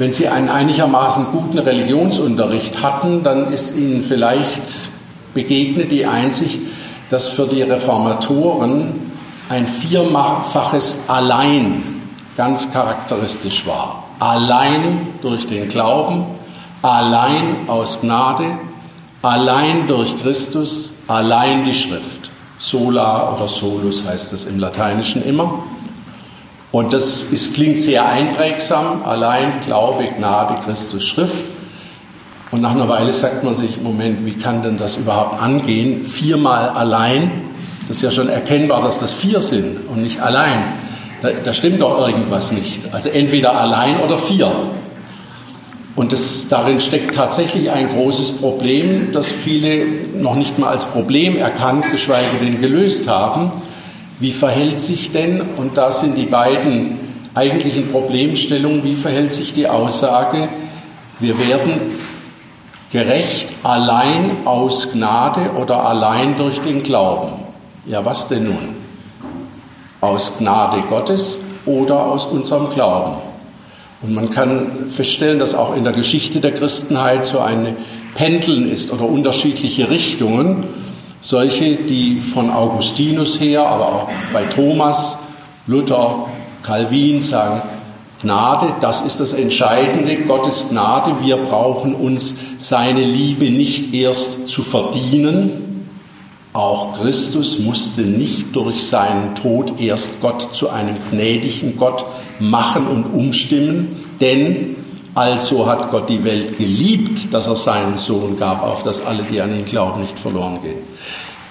Wenn Sie einen einigermaßen guten Religionsunterricht hatten, dann ist Ihnen vielleicht begegnet die Einsicht, dass für die Reformatoren ein vierfaches Allein ganz charakteristisch war. Allein durch den Glauben, allein aus Gnade, allein durch Christus, allein die Schrift. Sola oder solus heißt es im Lateinischen immer. Und das ist, klingt sehr einprägsam, allein Glaube, Gnade, Christus, Schrift. Und nach einer Weile sagt man sich, Moment, wie kann denn das überhaupt angehen? Viermal allein, das ist ja schon erkennbar, dass das vier sind und nicht allein. Da, da stimmt doch irgendwas nicht. Also entweder allein oder vier. Und das, darin steckt tatsächlich ein großes Problem, das viele noch nicht mal als Problem erkannt, geschweige denn gelöst haben. Wie verhält sich denn, und da sind die beiden eigentlichen Problemstellungen, wie verhält sich die Aussage, wir werden gerecht allein aus Gnade oder allein durch den Glauben? Ja, was denn nun? Aus Gnade Gottes oder aus unserem Glauben? Und man kann feststellen, dass auch in der Geschichte der Christenheit so ein Pendeln ist oder unterschiedliche Richtungen. Solche, die von Augustinus her, aber auch bei Thomas, Luther, Calvin sagen, Gnade, das ist das Entscheidende, Gottes Gnade. Wir brauchen uns seine Liebe nicht erst zu verdienen. Auch Christus musste nicht durch seinen Tod erst Gott zu einem gnädigen Gott machen und umstimmen, denn also hat Gott die Welt geliebt, dass er seinen Sohn gab, auf dass alle, die an ihn glauben, nicht verloren gehen.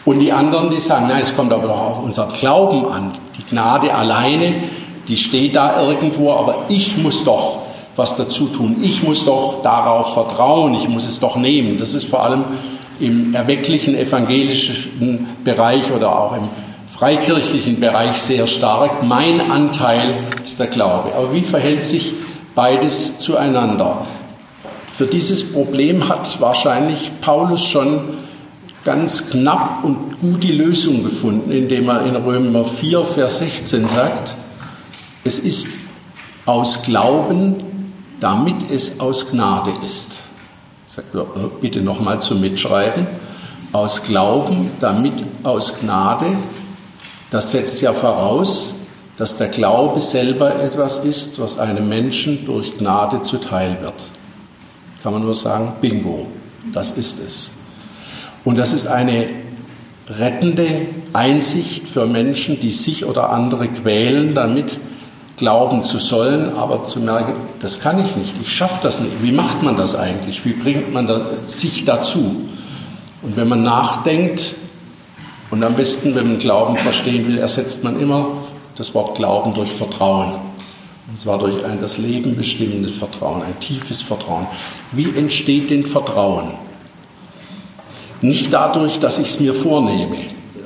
Und die anderen, die sagen, nein, es kommt aber doch auf unser Glauben an. Die Gnade alleine, die steht da irgendwo, aber ich muss doch was dazu tun. Ich muss doch darauf vertrauen, ich muss es doch nehmen. Das ist vor allem im erwecklichen evangelischen Bereich oder auch im freikirchlichen Bereich sehr stark. Mein Anteil ist der Glaube. Aber wie verhält sich beides zueinander? Für dieses Problem hat wahrscheinlich Paulus schon ganz knapp und gut die Lösung gefunden, indem er in Römer 4, Vers 16 sagt, es ist aus Glauben, damit es aus Gnade ist. Sagt er, äh, bitte nochmal zum Mitschreiben. Aus Glauben, damit aus Gnade, das setzt ja voraus, dass der Glaube selber etwas ist, was einem Menschen durch Gnade zuteil wird. Kann man nur sagen, bingo, das ist es. Und das ist eine rettende Einsicht für Menschen, die sich oder andere quälen, damit glauben zu sollen, aber zu merken, das kann ich nicht, ich schaffe das nicht. Wie macht man das eigentlich? Wie bringt man sich dazu? Und wenn man nachdenkt, und am besten, wenn man Glauben verstehen will, ersetzt man immer das Wort Glauben durch Vertrauen. Und zwar durch ein das Leben bestimmendes Vertrauen, ein tiefes Vertrauen. Wie entsteht denn Vertrauen? Nicht dadurch, dass ich es mir vornehme.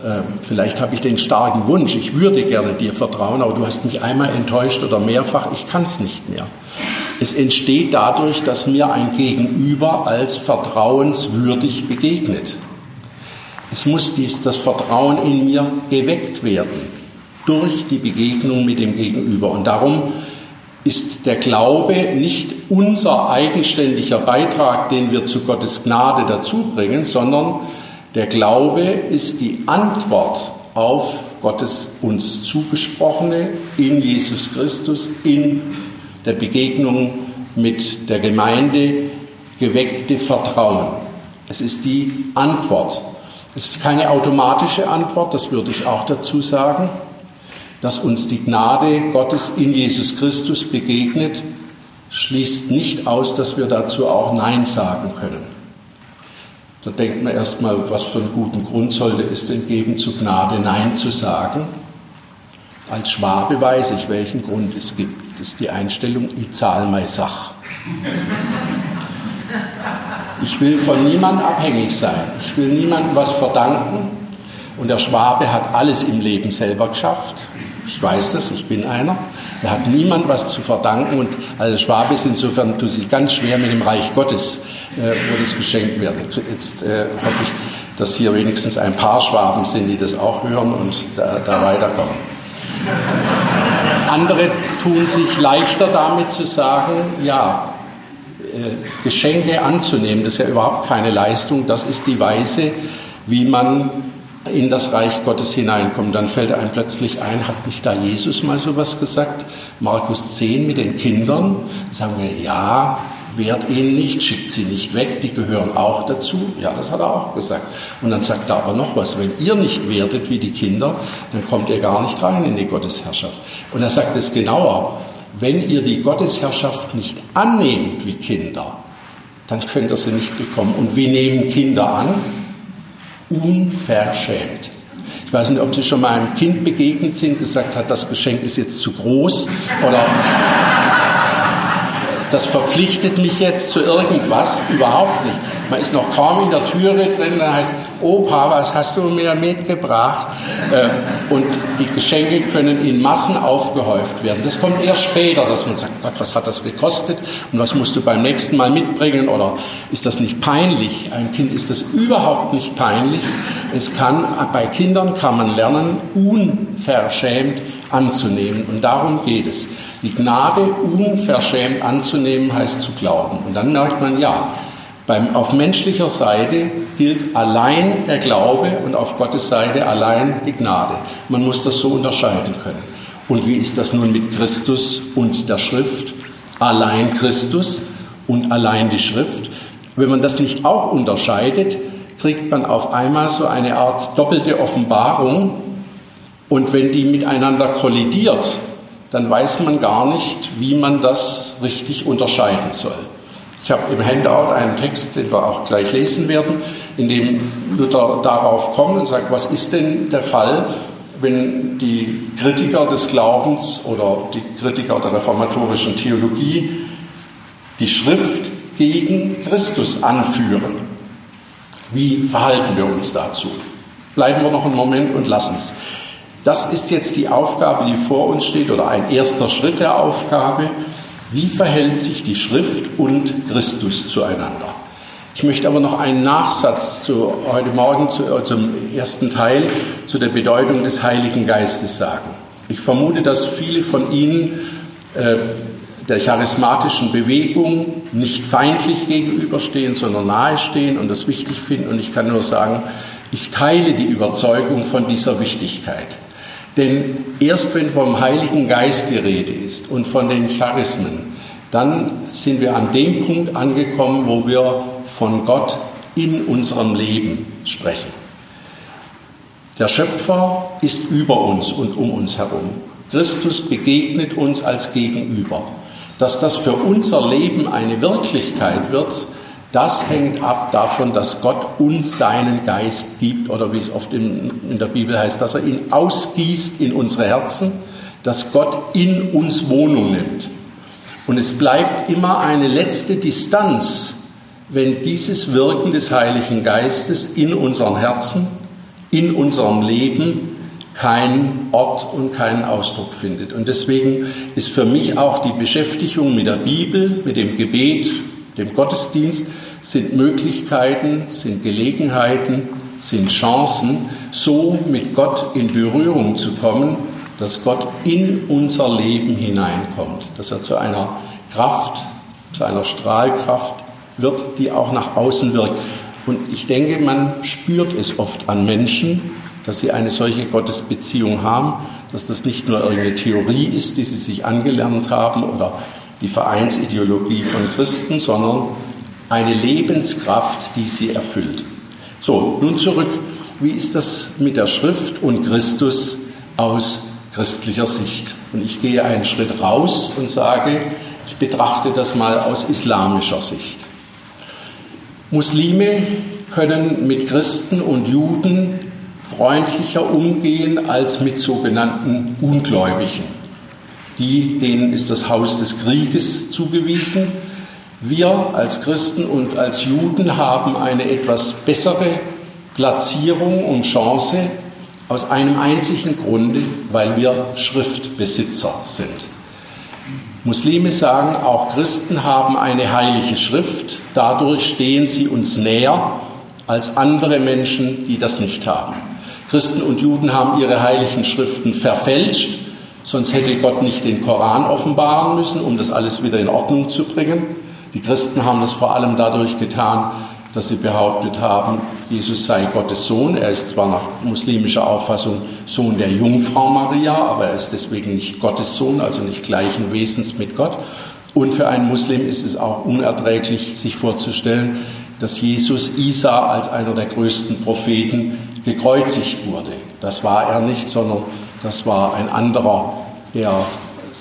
Ähm, vielleicht habe ich den starken Wunsch, ich würde gerne dir vertrauen, aber du hast mich einmal enttäuscht oder mehrfach, ich kann es nicht mehr. Es entsteht dadurch, dass mir ein Gegenüber als vertrauenswürdig begegnet. Es muss dies, das Vertrauen in mir geweckt werden durch die Begegnung mit dem Gegenüber. Und darum ist der Glaube nicht unser eigenständiger Beitrag, den wir zu Gottes Gnade dazu bringen, sondern der Glaube ist die Antwort auf Gottes uns zugesprochene in Jesus Christus, in der Begegnung mit der Gemeinde geweckte Vertrauen. Es ist die Antwort es ist keine automatische Antwort, das würde ich auch dazu sagen, dass uns die Gnade Gottes in Jesus Christus begegnet, schließt nicht aus, dass wir dazu auch Nein sagen können. Da denkt man erstmal, was für einen guten Grund sollte es denn geben, zu Gnade Nein zu sagen. Als Schwabe weiß ich, welchen Grund es gibt. Das ist die Einstellung, ich zahle meine Sache. Ich will von niemand abhängig sein. Ich will niemandem was verdanken. Und der Schwabe hat alles im Leben selber geschafft. Ich weiß das, ich bin einer. Der hat niemand was zu verdanken. Und als Schwabe ist insofern tut sich ganz schwer mit dem Reich Gottes, äh, wo das geschenkt wird. Jetzt äh, hoffe ich, dass hier wenigstens ein paar Schwaben sind, die das auch hören und da, da weiterkommen. Andere tun sich leichter damit zu sagen, ja, Geschenke anzunehmen, das ist ja überhaupt keine Leistung, das ist die Weise, wie man in das Reich Gottes hineinkommt. Dann fällt einem plötzlich ein, hat nicht da Jesus mal sowas gesagt? Markus 10 mit den Kindern. Sagen wir, ja, wehrt ihnen nicht, schickt sie nicht weg, die gehören auch dazu. Ja, das hat er auch gesagt. Und dann sagt er aber noch was, wenn ihr nicht werdet wie die Kinder, dann kommt ihr gar nicht rein in die Gottesherrschaft. Und er sagt es genauer, wenn ihr die Gottesherrschaft nicht annehmt wie Kinder, dann könnt ihr sie nicht bekommen. Und wie nehmen Kinder an? Unverschämt. Ich weiß nicht, ob Sie schon mal einem Kind begegnet sind, gesagt hat, das Geschenk ist jetzt zu groß oder das verpflichtet mich jetzt zu irgendwas, überhaupt nicht. Man ist noch kaum in der Türe drin, dann heißt, Opa, was hast du mir mitgebracht? Äh, und die Geschenke können in Massen aufgehäuft werden. Das kommt erst später, dass man sagt, Gott, was hat das gekostet und was musst du beim nächsten Mal mitbringen oder ist das nicht peinlich? Ein Kind ist das überhaupt nicht peinlich. Es kann, bei Kindern kann man lernen, unverschämt anzunehmen und darum geht es. Die Gnade unverschämt anzunehmen heißt zu glauben. Und dann merkt man, ja, beim, auf menschlicher Seite gilt allein der Glaube und auf Gottes Seite allein die Gnade. Man muss das so unterscheiden können. Und wie ist das nun mit Christus und der Schrift? Allein Christus und allein die Schrift. Wenn man das nicht auch unterscheidet, kriegt man auf einmal so eine Art doppelte Offenbarung. Und wenn die miteinander kollidiert, dann weiß man gar nicht, wie man das richtig unterscheiden soll. Ich habe im Handout einen Text, den wir auch gleich lesen werden, in dem Luther darauf kommt und sagt, was ist denn der Fall, wenn die Kritiker des Glaubens oder die Kritiker der reformatorischen Theologie die Schrift gegen Christus anführen. Wie verhalten wir uns dazu? Bleiben wir noch einen Moment und lassen es. Das ist jetzt die Aufgabe, die vor uns steht, oder ein erster Schritt der Aufgabe. Wie verhält sich die Schrift und Christus zueinander? Ich möchte aber noch einen Nachsatz zu, heute Morgen zu, äh, zum ersten Teil zu der Bedeutung des Heiligen Geistes sagen. Ich vermute, dass viele von Ihnen äh, der charismatischen Bewegung nicht feindlich gegenüberstehen, sondern nahestehen und das wichtig finden. Und ich kann nur sagen, ich teile die Überzeugung von dieser Wichtigkeit. Denn erst wenn vom Heiligen Geist die Rede ist und von den Charismen, dann sind wir an dem Punkt angekommen, wo wir von Gott in unserem Leben sprechen. Der Schöpfer ist über uns und um uns herum. Christus begegnet uns als Gegenüber. Dass das für unser Leben eine Wirklichkeit wird, das hängt ab davon, dass Gott uns seinen Geist gibt oder wie es oft in, in, der Bibel heißt, dass er ihn ausgießt in unsere Herzen, dass Gott in uns Wohnung nimmt. Und es bleibt immer eine letzte Distanz, wenn dieses Wirken des Heiligen Geistes in unseren Herzen, in unserem Leben keinen Ort und keinen Ausdruck findet. Und deswegen ist für mich auch die Beschäftigung mit der Bibel, mit dem Gebet, dem Gottesdienst sind Möglichkeiten, sind Gelegenheiten, sind Chancen, so mit Gott in Berührung zu kommen, dass Gott in unser Leben hineinkommt, dass er zu einer Kraft, zu einer Strahlkraft wird, die auch nach außen wirkt. Und ich denke, man spürt es oft an Menschen, dass sie eine solche Gottesbeziehung haben, dass das nicht nur irgendeine Theorie ist, die sie sich angelernt haben oder die Vereinsideologie von Christen, sondern eine Lebenskraft, die sie erfüllt. So, nun zurück. Wie ist das mit der Schrift und Christus aus christlicher Sicht? Und ich gehe einen Schritt raus und sage, ich betrachte das mal aus islamischer Sicht. Muslime können mit Christen und Juden freundlicher umgehen als mit sogenannten Ungläubigen die, denen ist das Haus des Krieges zugewiesen. Wir als Christen und als Juden haben eine etwas bessere Platzierung und Chance aus einem einzigen Grunde, weil wir Schriftbesitzer sind. Muslime sagen, auch Christen haben eine heilige Schrift, dadurch stehen sie uns näher als andere Menschen, die das nicht haben. Christen und Juden haben ihre heiligen Schriften verfälscht Sonst hätte Gott nicht den Koran offenbaren müssen, um das alles wieder in Ordnung zu bringen. Die Christen haben das vor allem dadurch getan, dass sie behauptet haben, Jesus sei Gottes Sohn. Er ist zwar nach muslimischer Auffassung Sohn der Jungfrau Maria, aber er ist deswegen nicht Gottes Sohn, also nicht gleichen Wesens mit Gott. Und für einen Muslim ist es auch unerträglich, sich vorzustellen, dass Jesus Isa als einer der größten Propheten gekreuzigt wurde. Das war er nicht, sondern das war ein anderer, der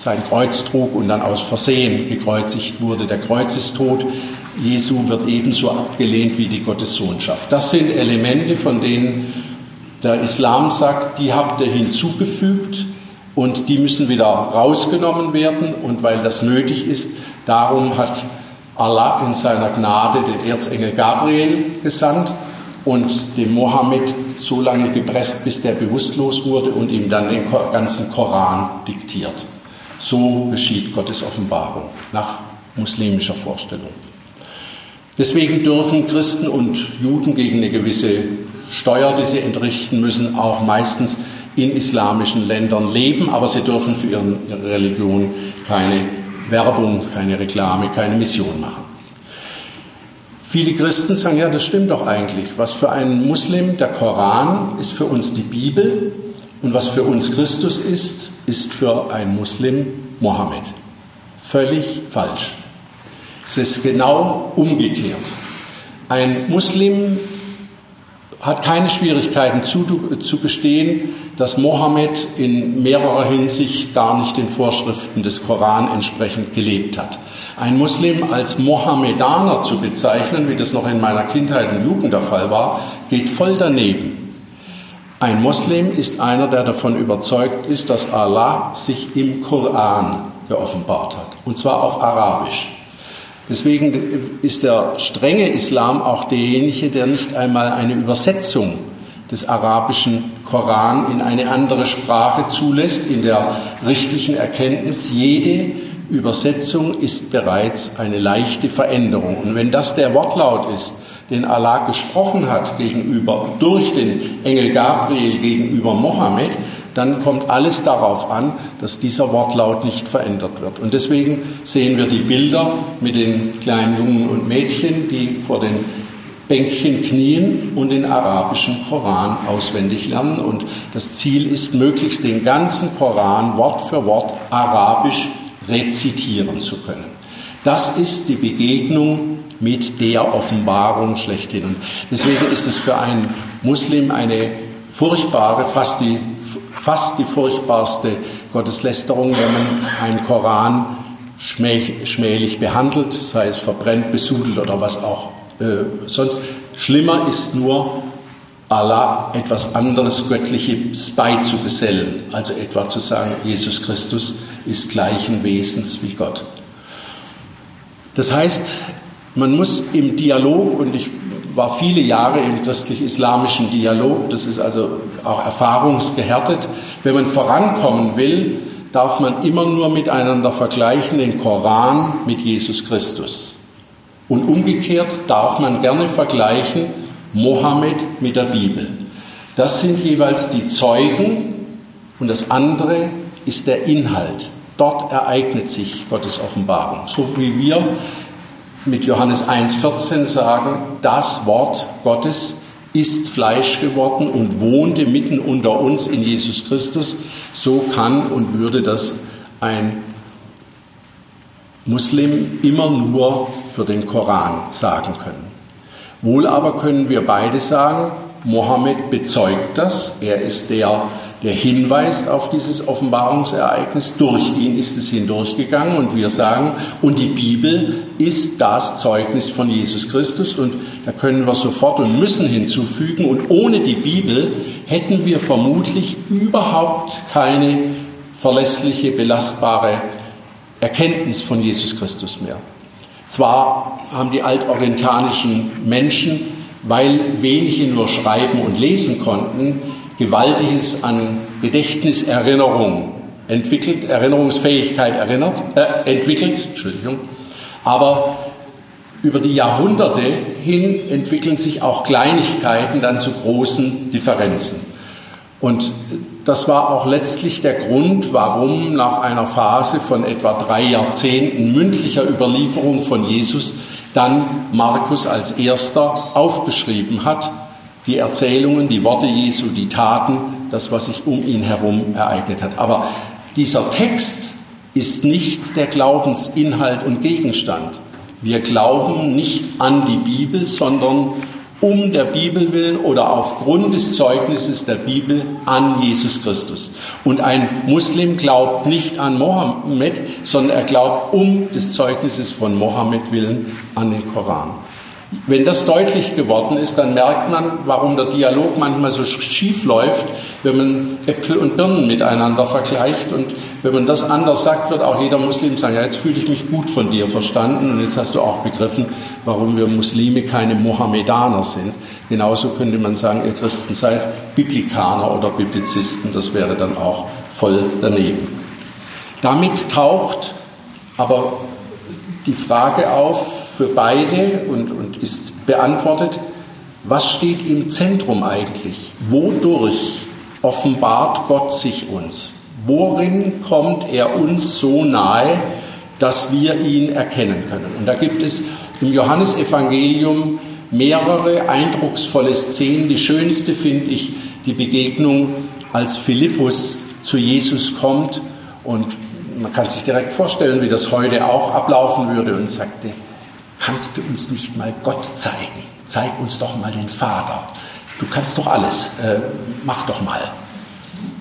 sein Kreuz trug und dann aus Versehen gekreuzigt wurde. Der Kreuzestod Jesu wird ebenso abgelehnt wie die Gottessohnschaft. Das sind Elemente, von denen der Islam sagt, die habt ihr hinzugefügt und die müssen wieder rausgenommen werden. Und weil das nötig ist, darum hat Allah in seiner Gnade den Erzengel Gabriel gesandt und den Mohammed so lange gepresst, bis der bewusstlos wurde und ihm dann den ganzen Koran diktiert. So geschieht Gottes Offenbarung nach muslimischer Vorstellung. Deswegen dürfen Christen und Juden gegen eine gewisse Steuer, die sie entrichten müssen, auch meistens in islamischen Ländern leben, aber sie dürfen für ihre Religion keine Werbung, keine Reklame, keine Mission machen. Viele Christen sagen, ja, das stimmt doch eigentlich. Was für einen Muslim der Koran ist für uns die Bibel und was für uns Christus ist, ist für einen Muslim Mohammed. Völlig falsch. Es ist genau umgekehrt. Ein Muslim hat keine Schwierigkeiten zu gestehen, dass Mohammed in mehrerer Hinsicht gar nicht den Vorschriften des Koran entsprechend gelebt hat. Ein Muslim als Mohammedaner zu bezeichnen, wie das noch in meiner Kindheit und Jugend der Fall war, geht voll daneben. Ein Muslim ist einer, der davon überzeugt ist, dass Allah sich im Koran geoffenbart hat, und zwar auf Arabisch. Deswegen ist der strenge Islam auch derjenige, der nicht einmal eine Übersetzung des arabischen Koran in eine andere Sprache zulässt, in der richtigen Erkenntnis, jede Übersetzung ist bereits eine leichte Veränderung. Und wenn das der Wortlaut ist, den Allah gesprochen hat gegenüber, durch den Engel Gabriel gegenüber Mohammed, dann kommt alles darauf an, dass dieser Wortlaut nicht verändert wird. Und deswegen sehen wir die Bilder mit den kleinen Jungen und Mädchen, die vor den Bänkchen knien und den arabischen Koran auswendig lernen. Und das Ziel ist, möglichst den ganzen Koran Wort für Wort arabisch rezitieren zu können. Das ist die Begegnung mit der Offenbarung schlechthin. Und deswegen ist es für einen Muslim eine furchtbare, fast die fast die furchtbarste Gotteslästerung, wenn man einen Koran schmählich behandelt, sei es verbrennt, besudelt oder was auch äh, sonst. Schlimmer ist nur, Allah etwas anderes Göttliches beizugesellen, also etwa zu sagen, Jesus Christus ist gleichen Wesens wie Gott. Das heißt, man muss im Dialog, und ich war viele Jahre im christlich-islamischen Dialog, das ist also auch erfahrungsgehärtet. Wenn man vorankommen will, darf man immer nur miteinander vergleichen den Koran mit Jesus Christus. Und umgekehrt darf man gerne vergleichen Mohammed mit der Bibel. Das sind jeweils die Zeugen und das andere ist der Inhalt. Dort ereignet sich Gottes Offenbarung. So wie wir mit Johannes 1.14 sagen, das Wort Gottes ist Fleisch geworden und wohnte mitten unter uns in Jesus Christus, so kann und würde das ein Muslim immer nur für den Koran sagen können. Wohl aber können wir beide sagen, Mohammed bezeugt das, er ist der, der hinweist auf dieses Offenbarungsereignis. Durch ihn ist es hindurchgegangen und wir sagen, und die Bibel ist das Zeugnis von Jesus Christus und da können wir sofort und müssen hinzufügen und ohne die Bibel hätten wir vermutlich überhaupt keine verlässliche, belastbare Erkenntnis von Jesus Christus mehr. Zwar haben die altorientalischen Menschen, weil wenige nur schreiben und lesen konnten, Gewaltiges an Gedächtniserinnerung entwickelt, Erinnerungsfähigkeit erinnert, äh, entwickelt, Entschuldigung. Aber über die Jahrhunderte hin entwickeln sich auch Kleinigkeiten dann zu großen Differenzen. Und das war auch letztlich der Grund, warum nach einer Phase von etwa drei Jahrzehnten mündlicher Überlieferung von Jesus dann Markus als erster aufgeschrieben hat, die Erzählungen, die Worte Jesu, die Taten, das, was sich um ihn herum ereignet hat. Aber dieser Text ist nicht der Glaubensinhalt und Gegenstand. Wir glauben nicht an die Bibel, sondern um der Bibel willen oder aufgrund des Zeugnisses der Bibel an Jesus Christus. Und ein Muslim glaubt nicht an Mohammed, sondern er glaubt um des Zeugnisses von Mohammed willen an den Koran. Wenn das deutlich geworden ist, dann merkt man, warum der Dialog manchmal so schief läuft, wenn man Äpfel und Birnen miteinander vergleicht. Und wenn man das anders sagt, wird auch jeder Muslim sagen, ja, jetzt fühle ich mich gut von dir verstanden und jetzt hast du auch begriffen, warum wir Muslime keine Mohammedaner sind. Genauso könnte man sagen, ihr Christen seid Biblikaner oder Biblizisten, das wäre dann auch voll daneben. Damit taucht aber die Frage auf, für beide und, und ist beantwortet, was steht im Zentrum eigentlich? Wodurch offenbart Gott sich uns? Worin kommt er uns so nahe, dass wir ihn erkennen können? Und da gibt es im Johannesevangelium mehrere eindrucksvolle Szenen. Die schönste finde ich die Begegnung, als Philippus zu Jesus kommt und man kann sich direkt vorstellen, wie das heute auch ablaufen würde und sagte, kannst du uns nicht mal Gott zeigen? Zeig uns doch mal den Vater. Du kannst doch alles. Äh, mach doch mal.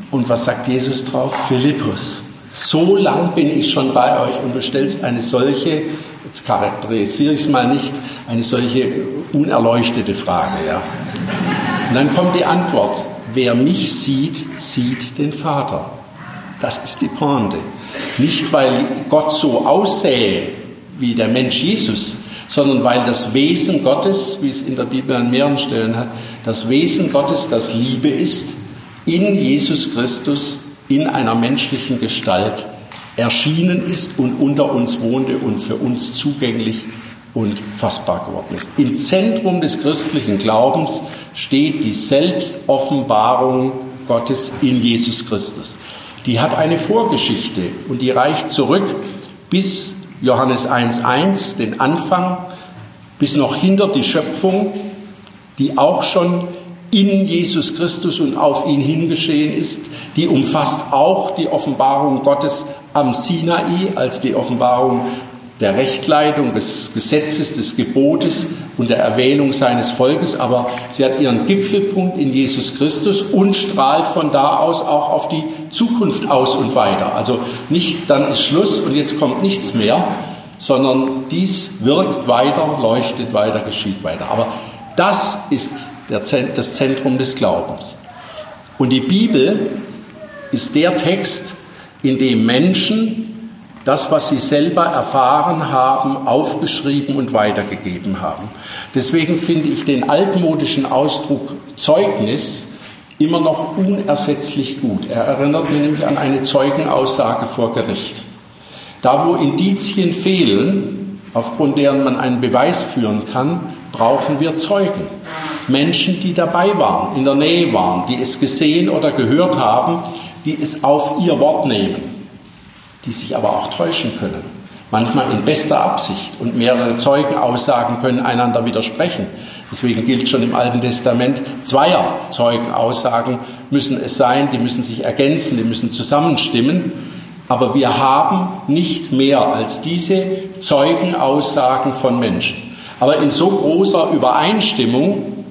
Und was sagt Jesus drauf? Philippus, so lang bin ich schon bei euch und du stellst eine solche, jetzt charakterisiere ich es mal nicht, eine solche unerleuchtete Frage. Ja? Und dann kommt die Antwort, wer mich sieht, sieht den Vater. Das ist die Pointe. Nicht, weil Gott so aussähe wie der Mensch Jesus, sondern weil das Wesen Gottes, wie es in der Bibel an mehreren Stellen hat, das Wesen Gottes das Liebe ist, in Jesus Christus in einer menschlichen Gestalt erschienen ist und unter uns wohnte und für uns zugänglich und fassbar geworden ist. Im Zentrum des christlichen Glaubens steht die Selbstoffenbarung Gottes in Jesus Christus. Die hat eine Vorgeschichte und die reicht zurück bis Johannes 1.1, den Anfang, bis noch hinter die Schöpfung, die auch schon in Jesus Christus und auf ihn hingeschehen ist. Die umfasst auch die Offenbarung Gottes am Sinai als die Offenbarung der Rechtleitung, des Gesetzes, des Gebotes und der Erwählung seines Volkes, aber sie hat ihren Gipfelpunkt in Jesus Christus und strahlt von da aus auch auf die Zukunft aus und weiter. Also nicht, dann ist Schluss und jetzt kommt nichts mehr, sondern dies wirkt weiter, leuchtet weiter, geschieht weiter. Aber das ist der, das Zentrum des Glaubens. Und die Bibel ist der Text, in dem Menschen das, was sie selber erfahren haben, aufgeschrieben und weitergegeben haben. Deswegen finde ich den altmodischen Ausdruck Zeugnis immer noch unersetzlich gut. Er erinnert mich nämlich an eine Zeugenaussage vor Gericht. Da, wo Indizien fehlen, aufgrund deren man einen Beweis führen kann, brauchen wir Zeugen. Menschen, die dabei waren, in der Nähe waren, die es gesehen oder gehört haben, die es auf ihr Wort nehmen, die sich aber auch täuschen können. Manchmal in bester Absicht und mehrere Zeugenaussagen können einander widersprechen. Deswegen gilt schon im Alten Testament, zweier Zeugenaussagen müssen es sein, die müssen sich ergänzen, die müssen zusammenstimmen. Aber wir haben nicht mehr als diese Zeugenaussagen von Menschen. Aber in so großer Übereinstimmung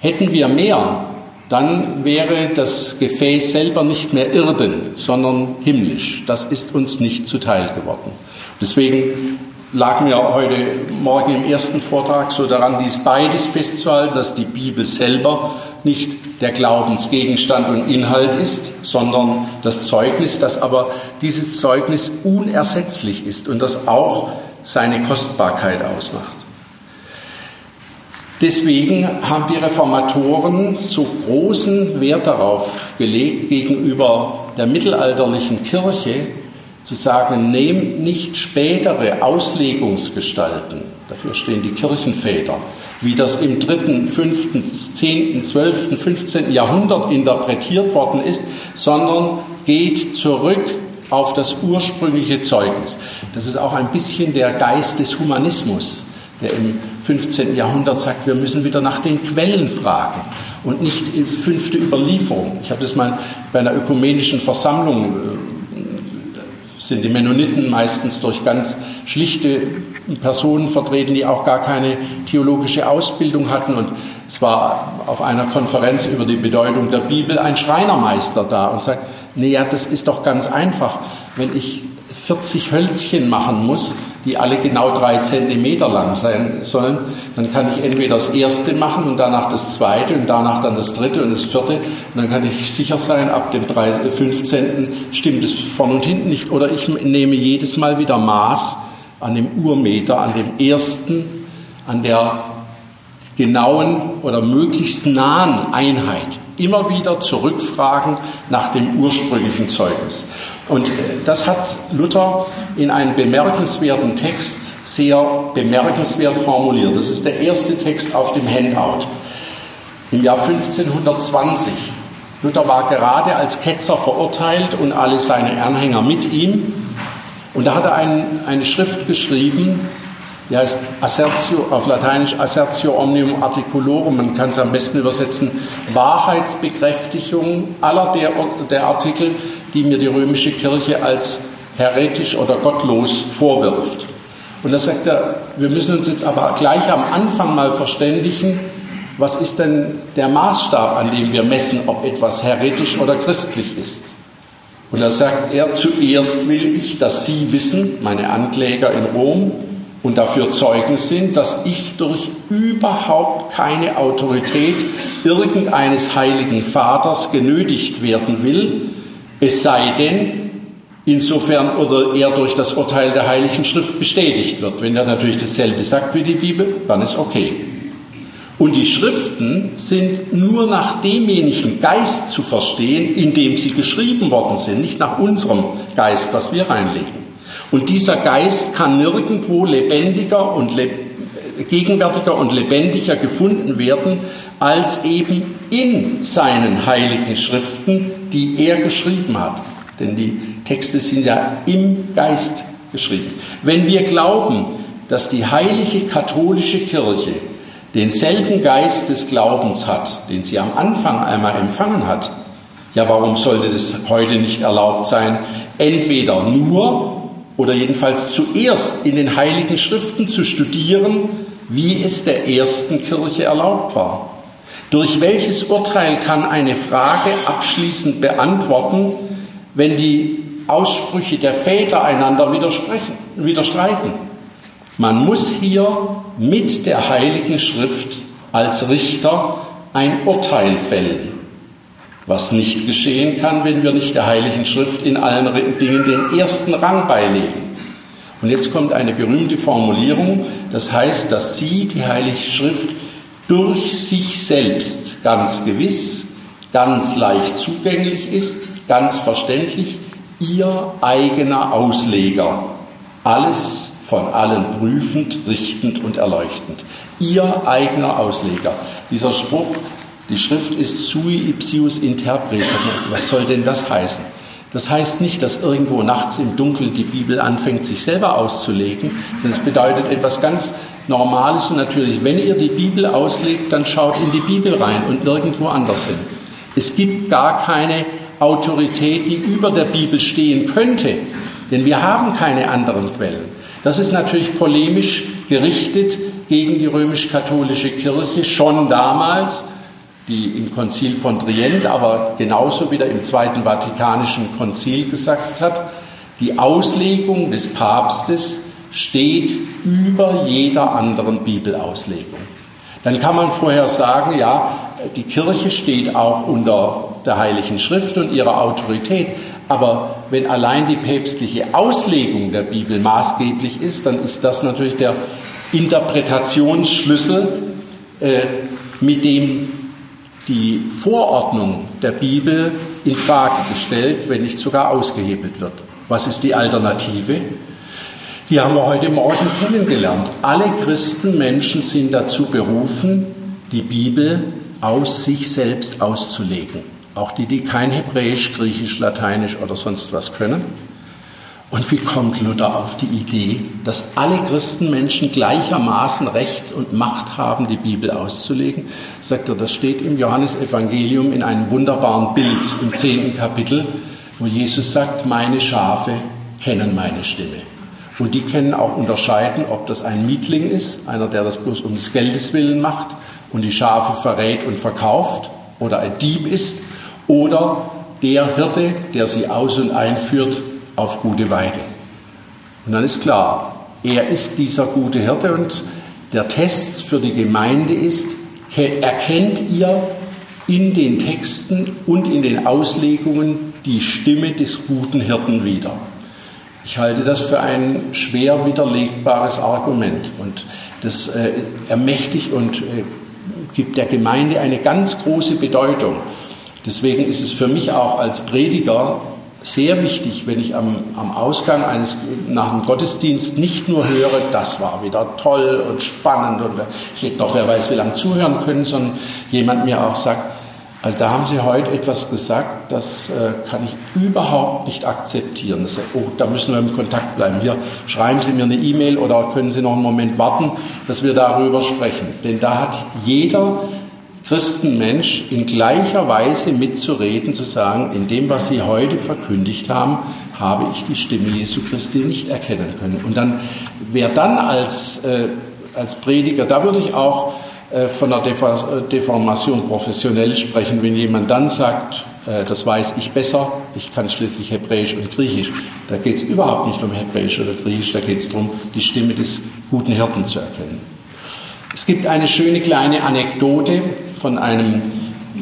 hätten wir mehr, dann wäre das Gefäß selber nicht mehr Irden, sondern himmlisch. Das ist uns nicht zuteil geworden. Deswegen lag mir heute Morgen im ersten Vortrag so daran, dies beides festzuhalten, dass die Bibel selber nicht der Glaubensgegenstand und Inhalt ist, sondern das Zeugnis, dass aber dieses Zeugnis unersetzlich ist und das auch seine Kostbarkeit ausmacht. Deswegen haben die Reformatoren so großen Wert darauf gelegt, gegenüber der mittelalterlichen Kirche zu sagen, nehmt nicht spätere Auslegungsgestalten, dafür stehen die Kirchenväter, wie das im dritten, fünften, zehnten, zwölften, fünfzehnten Jahrhundert interpretiert worden ist, sondern geht zurück auf das ursprüngliche Zeugnis. Das ist auch ein bisschen der Geist des Humanismus, der im 15. Jahrhundert sagt, wir müssen wieder nach den Quellen fragen und nicht fünfte Überlieferung. Ich habe das mal bei einer ökumenischen Versammlung, äh, sind die Mennoniten meistens durch ganz schlichte Personen vertreten, die auch gar keine theologische Ausbildung hatten. Und es war auf einer Konferenz über die Bedeutung der Bibel ein Schreinermeister da und sagt, nee, ja, das ist doch ganz einfach. Wenn ich 40 Hölzchen machen muss, die alle genau drei Zentimeter lang sein sollen, dann kann ich entweder das erste machen und danach das zweite und danach dann das dritte und das vierte. Und dann kann ich sicher sein, ab dem 15. stimmt es vorn und hinten nicht. Oder ich nehme jedes Mal wieder Maß an dem Urmeter, an dem ersten, an der genauen oder möglichst nahen Einheit. Immer wieder zurückfragen nach dem ursprünglichen Zeugnis. Und das hat Luther in einem bemerkenswerten Text sehr bemerkenswert formuliert. Das ist der erste Text auf dem Handout im Jahr 1520. Luther war gerade als Ketzer verurteilt und alle seine Anhänger mit ihm. Und da hat er ein, eine Schrift geschrieben, die heißt Assertio, auf Lateinisch Assertio Omnium Articulorum, man kann es am besten übersetzen, Wahrheitsbekräftigung aller der, der Artikel, die mir die römische Kirche als heretisch oder gottlos vorwirft. Und da sagt er, wir müssen uns jetzt aber gleich am Anfang mal verständigen, was ist denn der Maßstab, an dem wir messen, ob etwas heretisch oder christlich ist. Und da sagt er, zuerst will ich, dass Sie wissen, meine Ankläger in Rom, und dafür Zeugen sind, dass ich durch überhaupt keine Autorität irgendeines heiligen Vaters genötigt werden will, es sei denn, insofern oder er durch das Urteil der Heiligen Schrift bestätigt wird. Wenn er natürlich dasselbe sagt wie die Bibel, dann ist okay. Und die Schriften sind nur nach demjenigen Geist zu verstehen, in dem sie geschrieben worden sind, nicht nach unserem Geist, das wir reinlegen. Und dieser Geist kann nirgendwo lebendiger und le gegenwärtiger und lebendiger gefunden werden, als eben in seinen heiligen Schriften, die er geschrieben hat. Denn die Texte sind ja im Geist geschrieben. Wenn wir glauben, dass die heilige katholische Kirche denselben Geist des Glaubens hat, den sie am Anfang einmal empfangen hat, ja, warum sollte das heute nicht erlaubt sein, entweder nur oder jedenfalls zuerst in den heiligen Schriften zu studieren, wie es der ersten Kirche erlaubt war. Durch welches Urteil kann eine Frage abschließend beantworten, wenn die Aussprüche der Väter einander widersprechen, widerstreiten? Man muss hier mit der heiligen Schrift als Richter ein Urteil fällen was nicht geschehen kann, wenn wir nicht der Heiligen Schrift in allen Dingen den ersten Rang beilegen. Und jetzt kommt eine berühmte Formulierung, das heißt, dass sie, die Heilige Schrift, durch sich selbst ganz gewiss, ganz leicht zugänglich ist, ganz verständlich, ihr eigener Ausleger, alles von allen prüfend, richtend und erleuchtend. Ihr eigener Ausleger. Dieser Spruch die Schrift ist sui ipsius interpres. Was soll denn das heißen? Das heißt nicht, dass irgendwo nachts im Dunkeln die Bibel anfängt, sich selber auszulegen, sondern es bedeutet etwas ganz Normales und natürlich. Wenn ihr die Bibel auslegt, dann schaut in die Bibel rein und nirgendwo anders hin. Es gibt gar keine Autorität, die über der Bibel stehen könnte, denn wir haben keine anderen Quellen. Das ist natürlich polemisch gerichtet gegen die römisch-katholische Kirche schon damals, die im Konzil von Trient, aber genauso wieder im Zweiten Vatikanischen Konzil gesagt hat, die Auslegung des Papstes steht über jeder anderen Bibelauslegung. Dann kann man vorher sagen, ja, die Kirche steht auch unter der Heiligen Schrift und ihrer Autorität, aber wenn allein die päpstliche Auslegung der Bibel maßgeblich ist, dann ist das natürlich der Interpretationsschlüssel, äh, mit dem die Vorordnung der Bibel in Frage gestellt, wenn nicht sogar ausgehebelt wird. Was ist die Alternative? die haben wir heute Morgen kennengelernt. Alle Christenmenschen sind dazu berufen, die Bibel aus sich selbst auszulegen. Auch die, die kein Hebräisch, Griechisch, Lateinisch oder sonst was können. Und wie kommt Luther auf die Idee, dass alle Christenmenschen gleichermaßen Recht und Macht haben, die Bibel auszulegen? Sagt er, das steht im Johannesevangelium in einem wunderbaren Bild im zehnten Kapitel, wo Jesus sagt, meine Schafe kennen meine Stimme. Und die können auch unterscheiden, ob das ein Mietling ist, einer, der das bloß um des Geldes willen macht und die Schafe verrät und verkauft, oder ein Dieb ist, oder der Hirte, der sie aus und einführt auf gute Weide. Und dann ist klar, er ist dieser gute Hirte und der Test für die Gemeinde ist, erkennt ihr in den Texten und in den Auslegungen die Stimme des guten Hirten wieder. Ich halte das für ein schwer widerlegbares Argument und das äh, ermächtigt und äh, gibt der Gemeinde eine ganz große Bedeutung. Deswegen ist es für mich auch als Prediger sehr wichtig, wenn ich am, am Ausgang eines nach dem Gottesdienst nicht nur höre, das war wieder toll und spannend und ich hätte noch wer weiß wie lange zuhören können, sondern jemand mir auch sagt, also da haben Sie heute etwas gesagt, das äh, kann ich überhaupt nicht akzeptieren. Das, oh, da müssen wir im Kontakt bleiben. Hier schreiben Sie mir eine E-Mail oder können Sie noch einen Moment warten, dass wir darüber sprechen. Denn da hat jeder Christenmensch in gleicher Weise mitzureden, zu sagen, in dem, was Sie heute verkündigt haben, habe ich die Stimme Jesu Christi nicht erkennen können. Und dann, wer dann als, äh, als Prediger, da würde ich auch äh, von der äh, Deformation professionell sprechen, wenn jemand dann sagt, äh, das weiß ich besser, ich kann schließlich Hebräisch und Griechisch. Da geht es überhaupt nicht um Hebräisch oder Griechisch, da geht es darum, die Stimme des guten Hirten zu erkennen. Es gibt eine schöne kleine Anekdote von einem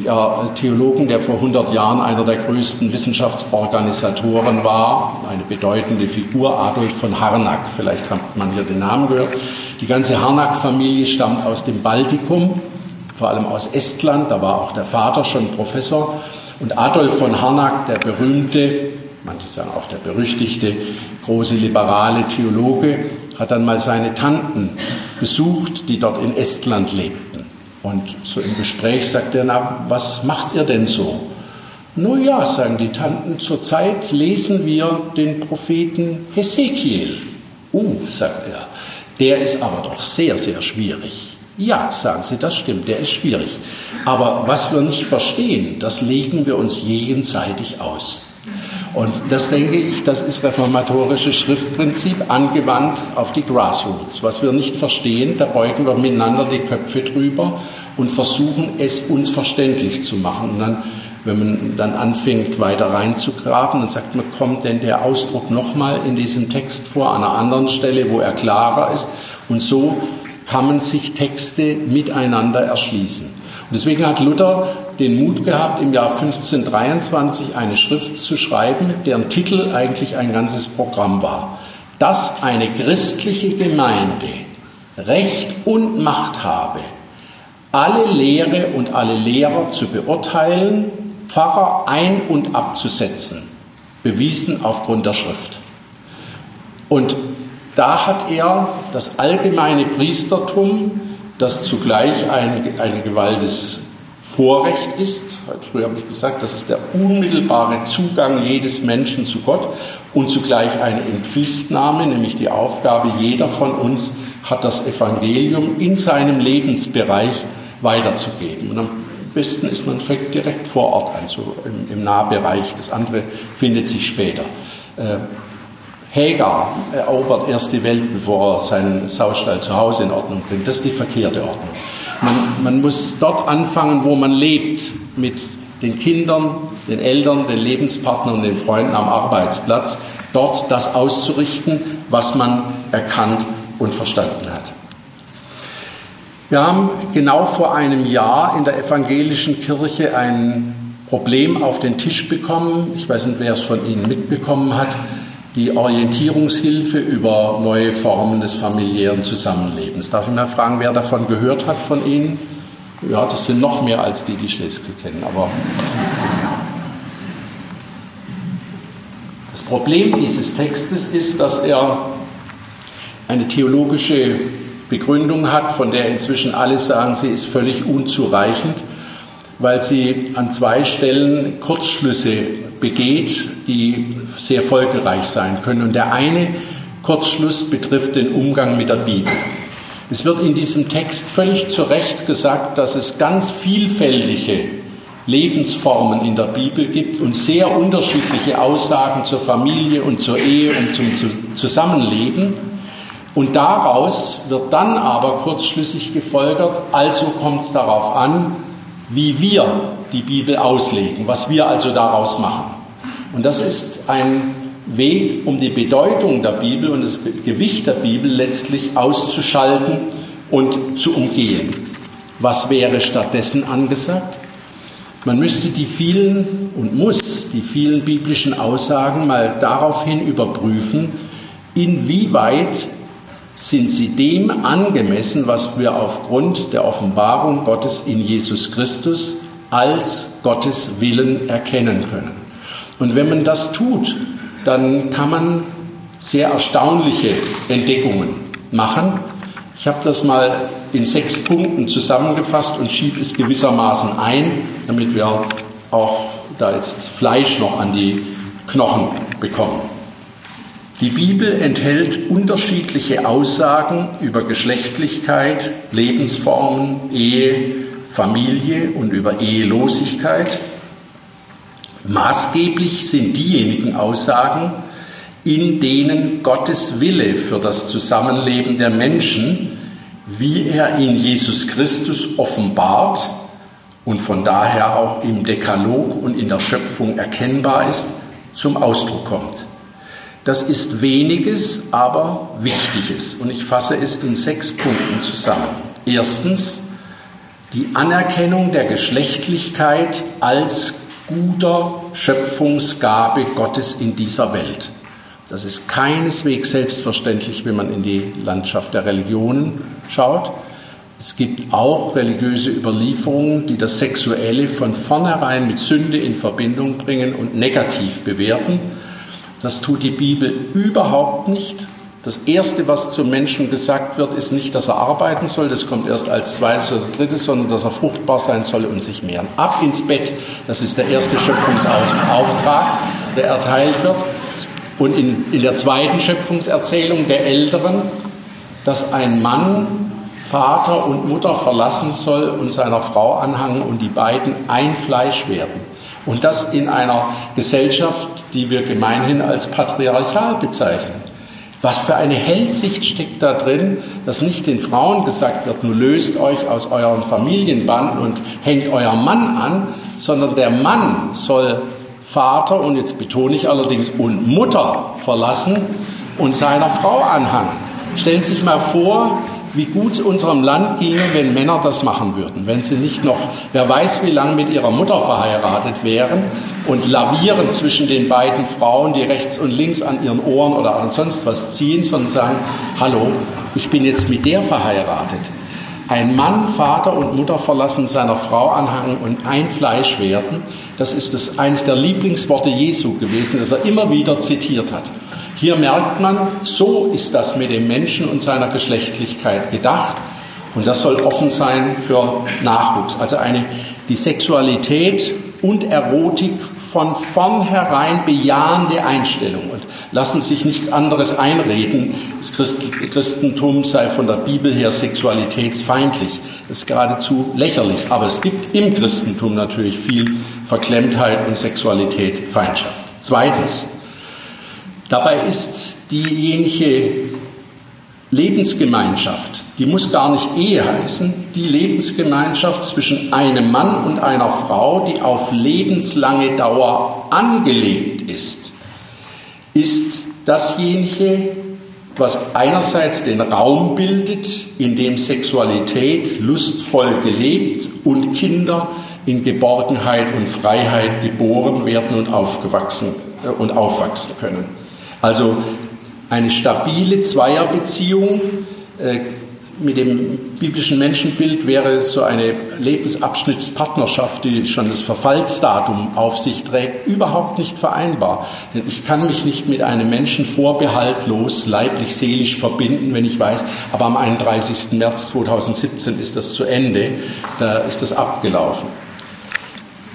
ja, Theologen, der vor 100 Jahren einer der größten Wissenschaftsorganisatoren war, eine bedeutende Figur, Adolf von Harnack. Vielleicht hat man hier den Namen gehört. Die ganze Harnack-Familie stammt aus dem Baltikum, vor allem aus Estland. Da war auch der Vater schon Professor. Und Adolf von Harnack, der berühmte, manche sagen auch der berüchtigte, große liberale Theologe, hat dann mal seine Tanten besucht, die dort in Estland lebten. Und so im Gespräch sagt er, na, was macht ihr denn so? Nun ja, sagen die Tanten, zurzeit lesen wir den Propheten Hesekiel. Uh, sagt er, der ist aber doch sehr, sehr schwierig. Ja, sagen sie, das stimmt, der ist schwierig. Aber was wir nicht verstehen, das legen wir uns jenseitig aus. Und das denke ich, das ist reformatorisches Schriftprinzip angewandt auf die Grassroots. Was wir nicht verstehen, da beugen wir miteinander die Köpfe drüber und versuchen es uns verständlich zu machen. Und dann, wenn man dann anfängt, weiter reinzugraben, dann sagt man, kommt denn der Ausdruck nochmal in diesem Text vor, an einer anderen Stelle, wo er klarer ist. Und so kann man sich Texte miteinander erschließen. Und deswegen hat Luther den Mut gehabt, im Jahr 1523 eine Schrift zu schreiben, deren Titel eigentlich ein ganzes Programm war. Dass eine christliche Gemeinde Recht und Macht habe, alle Lehre und alle Lehrer zu beurteilen, Pfarrer ein- und abzusetzen, bewiesen aufgrund der Schrift. Und da hat er das allgemeine Priestertum, das zugleich ein, ein gewaltes Vorrecht ist, früher habe ich gesagt, das ist der unmittelbare Zugang jedes Menschen zu Gott und zugleich eine Entpflichtnahme, nämlich die Aufgabe, jeder von uns hat das Evangelium in seinem Lebensbereich weiterzugeben. Und am besten ist man fängt direkt vor Ort an, so im, im Nahbereich. Das andere findet sich später. Äh, erobert erst die Welt, bevor er seinen Saustall zu Hause in Ordnung bringt. Das ist die verkehrte Ordnung. Man, man muss dort anfangen, wo man lebt, mit den Kindern, den Eltern, den Lebenspartnern, den Freunden am Arbeitsplatz, dort das auszurichten, was man erkannt und verstanden hat. Wir haben genau vor einem Jahr in der evangelischen Kirche ein Problem auf den Tisch bekommen. Ich weiß nicht, wer es von Ihnen mitbekommen hat die Orientierungshilfe über neue Formen des familiären Zusammenlebens. Darf ich mal fragen, wer davon gehört hat von Ihnen? Ja, das sind noch mehr als die, die Schleswig kennen, aber das Problem dieses Textes ist, dass er eine theologische Begründung hat, von der inzwischen alle sagen, sie ist völlig unzureichend, weil sie an zwei Stellen Kurzschlüsse begeht, die sehr folgereich sein können. Und der eine Kurzschluss betrifft den Umgang mit der Bibel. Es wird in diesem Text völlig zu Recht gesagt, dass es ganz vielfältige Lebensformen in der Bibel gibt und sehr unterschiedliche Aussagen zur Familie und zur Ehe und zum Zusammenleben. Und daraus wird dann aber kurzschlüssig gefolgert, also kommt es darauf an, wie wir die Bibel auslegen, was wir also daraus machen. Und das ist ein Weg, um die Bedeutung der Bibel und das Gewicht der Bibel letztlich auszuschalten und zu umgehen. Was wäre stattdessen angesagt? Man müsste die vielen und muss die vielen biblischen Aussagen mal daraufhin überprüfen, inwieweit sind sie dem angemessen, was wir aufgrund der Offenbarung Gottes in Jesus Christus als Gottes Willen erkennen können. Und wenn man das tut, dann kann man sehr erstaunliche Entdeckungen machen. Ich habe das mal in sechs Punkten zusammengefasst und schiebe es gewissermaßen ein, damit wir auch da jetzt Fleisch noch an die Knochen bekommen. Die Bibel enthält unterschiedliche Aussagen über Geschlechtlichkeit, Lebensformen, Ehe, Familie und über Ehelosigkeit. Maßgeblich sind diejenigen Aussagen, in denen Gottes Wille für das Zusammenleben der Menschen, wie er in Jesus Christus offenbart und von daher auch im Dekalog und in der Schöpfung erkennbar ist, zum Ausdruck kommt. Das ist weniges, aber Wichtiges und ich fasse es in sechs Punkten zusammen. Erstens die Anerkennung der Geschlechtlichkeit als guter Schöpfungsgabe Gottes in dieser Welt. Das ist keineswegs selbstverständlich, wenn man in die Landschaft der Religionen schaut. Es gibt auch religiöse Überlieferungen, die das Sexuelle von vornherein mit Sünde in Verbindung bringen und negativ bewerten. Das tut die Bibel überhaupt nicht. Das Erste, was zum Menschen gesagt wird, ist nicht, dass er arbeiten soll, das kommt erst als zweites oder drittes, sondern dass er fruchtbar sein soll und sich mehren. Ab ins Bett, das ist der erste Schöpfungsauftrag, der erteilt wird. Und in, in der zweiten Schöpfungserzählung der Älteren, dass ein Mann Vater und Mutter verlassen soll und seiner Frau anhangen und die beiden ein Fleisch werden. Und das in einer Gesellschaft, die wir gemeinhin als patriarchal bezeichnen. Was für eine Hellsicht steckt da drin, dass nicht den Frauen gesagt wird, nur löst euch aus euren Familienbanden und hängt euer Mann an, sondern der Mann soll Vater und jetzt betone ich allerdings und Mutter verlassen und seiner Frau anhangen. Stellen Sie sich mal vor, wie gut es unserem Land ginge, wenn Männer das machen würden, wenn sie nicht noch, wer weiß wie lange mit ihrer Mutter verheiratet wären und lavieren zwischen den beiden Frauen, die rechts und links an ihren Ohren oder an sonst was ziehen, sondern sagen, hallo, ich bin jetzt mit der verheiratet. Ein Mann, Vater und Mutter verlassen seiner Frau anhangen und ein Fleisch werden, das ist das, eines der Lieblingsworte Jesu gewesen, das er immer wieder zitiert hat. Hier merkt man, so ist das mit dem Menschen und seiner Geschlechtlichkeit gedacht. Und das soll offen sein für Nachwuchs. Also eine, die Sexualität und Erotik von vornherein bejahende Einstellung und lassen sich nichts anderes einreden. Das Christentum sei von der Bibel her sexualitätsfeindlich. Das ist geradezu lächerlich. Aber es gibt im Christentum natürlich viel Verklemmtheit und Sexualität, Feindschaft. Zweitens, Dabei ist diejenige Lebensgemeinschaft, die muss gar nicht Ehe heißen, die Lebensgemeinschaft zwischen einem Mann und einer Frau, die auf lebenslange Dauer angelegt ist, ist dasjenige, was einerseits den Raum bildet, in dem Sexualität lustvoll gelebt und Kinder in Geborgenheit und Freiheit geboren werden und aufgewachsen äh, und aufwachsen können. Also eine stabile Zweierbeziehung, äh, mit dem biblischen Menschenbild wäre so eine Lebensabschnittspartnerschaft, die schon das Verfallsdatum auf sich trägt, überhaupt nicht vereinbar. Denn ich kann mich nicht mit einem Menschen vorbehaltlos, leiblich, seelisch verbinden, wenn ich weiß, aber am 31. März 2017 ist das zu Ende, da ist das abgelaufen.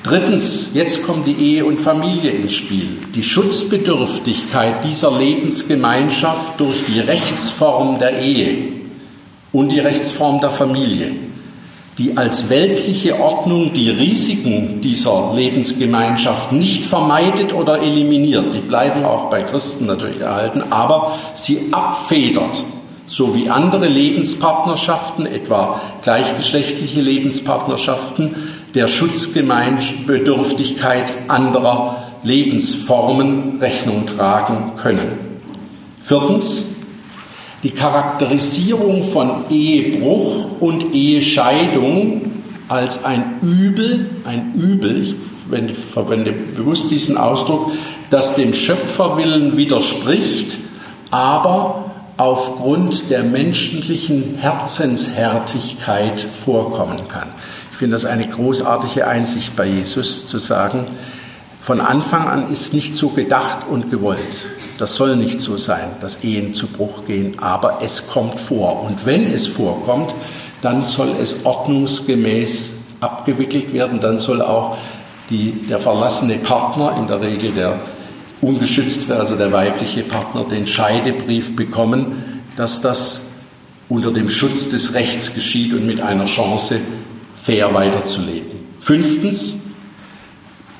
Drittens, jetzt kommt die Ehe und Familie ins Spiel. Die Schutzbedürftigkeit dieser Lebensgemeinschaft durch die Rechtsform der Ehe und die Rechtsform der Familie, die als weltliche Ordnung die Risiken dieser Lebensgemeinschaft nicht vermeidet oder eliminiert. Die bleiben auch bei Christen natürlich erhalten, aber sie abfedert, so wie andere Lebenspartnerschaften, etwa gleichgeschlechtliche Lebenspartnerschaften, der Schutzgemeinbedürftigkeit anderer Lebensformen Rechnung tragen können. Viertens, die Charakterisierung von Ehebruch und Ehescheidung als ein Übel, ein Übel, ich verwende bewusst diesen Ausdruck, das dem Schöpferwillen widerspricht, aber aufgrund der menschlichen Herzenshärtigkeit vorkommen kann. Ich finde das eine großartige Einsicht bei Jesus zu sagen, von Anfang an ist nicht so gedacht und gewollt. Das soll nicht so sein, dass Ehen zu Bruch gehen, aber es kommt vor. Und wenn es vorkommt, dann soll es ordnungsgemäß abgewickelt werden. Dann soll auch die, der verlassene Partner, in der Regel der ungeschützt, also der weibliche Partner, den Scheidebrief bekommen, dass das unter dem Schutz des Rechts geschieht und mit einer Chance fair weiterzuleben. Fünftens,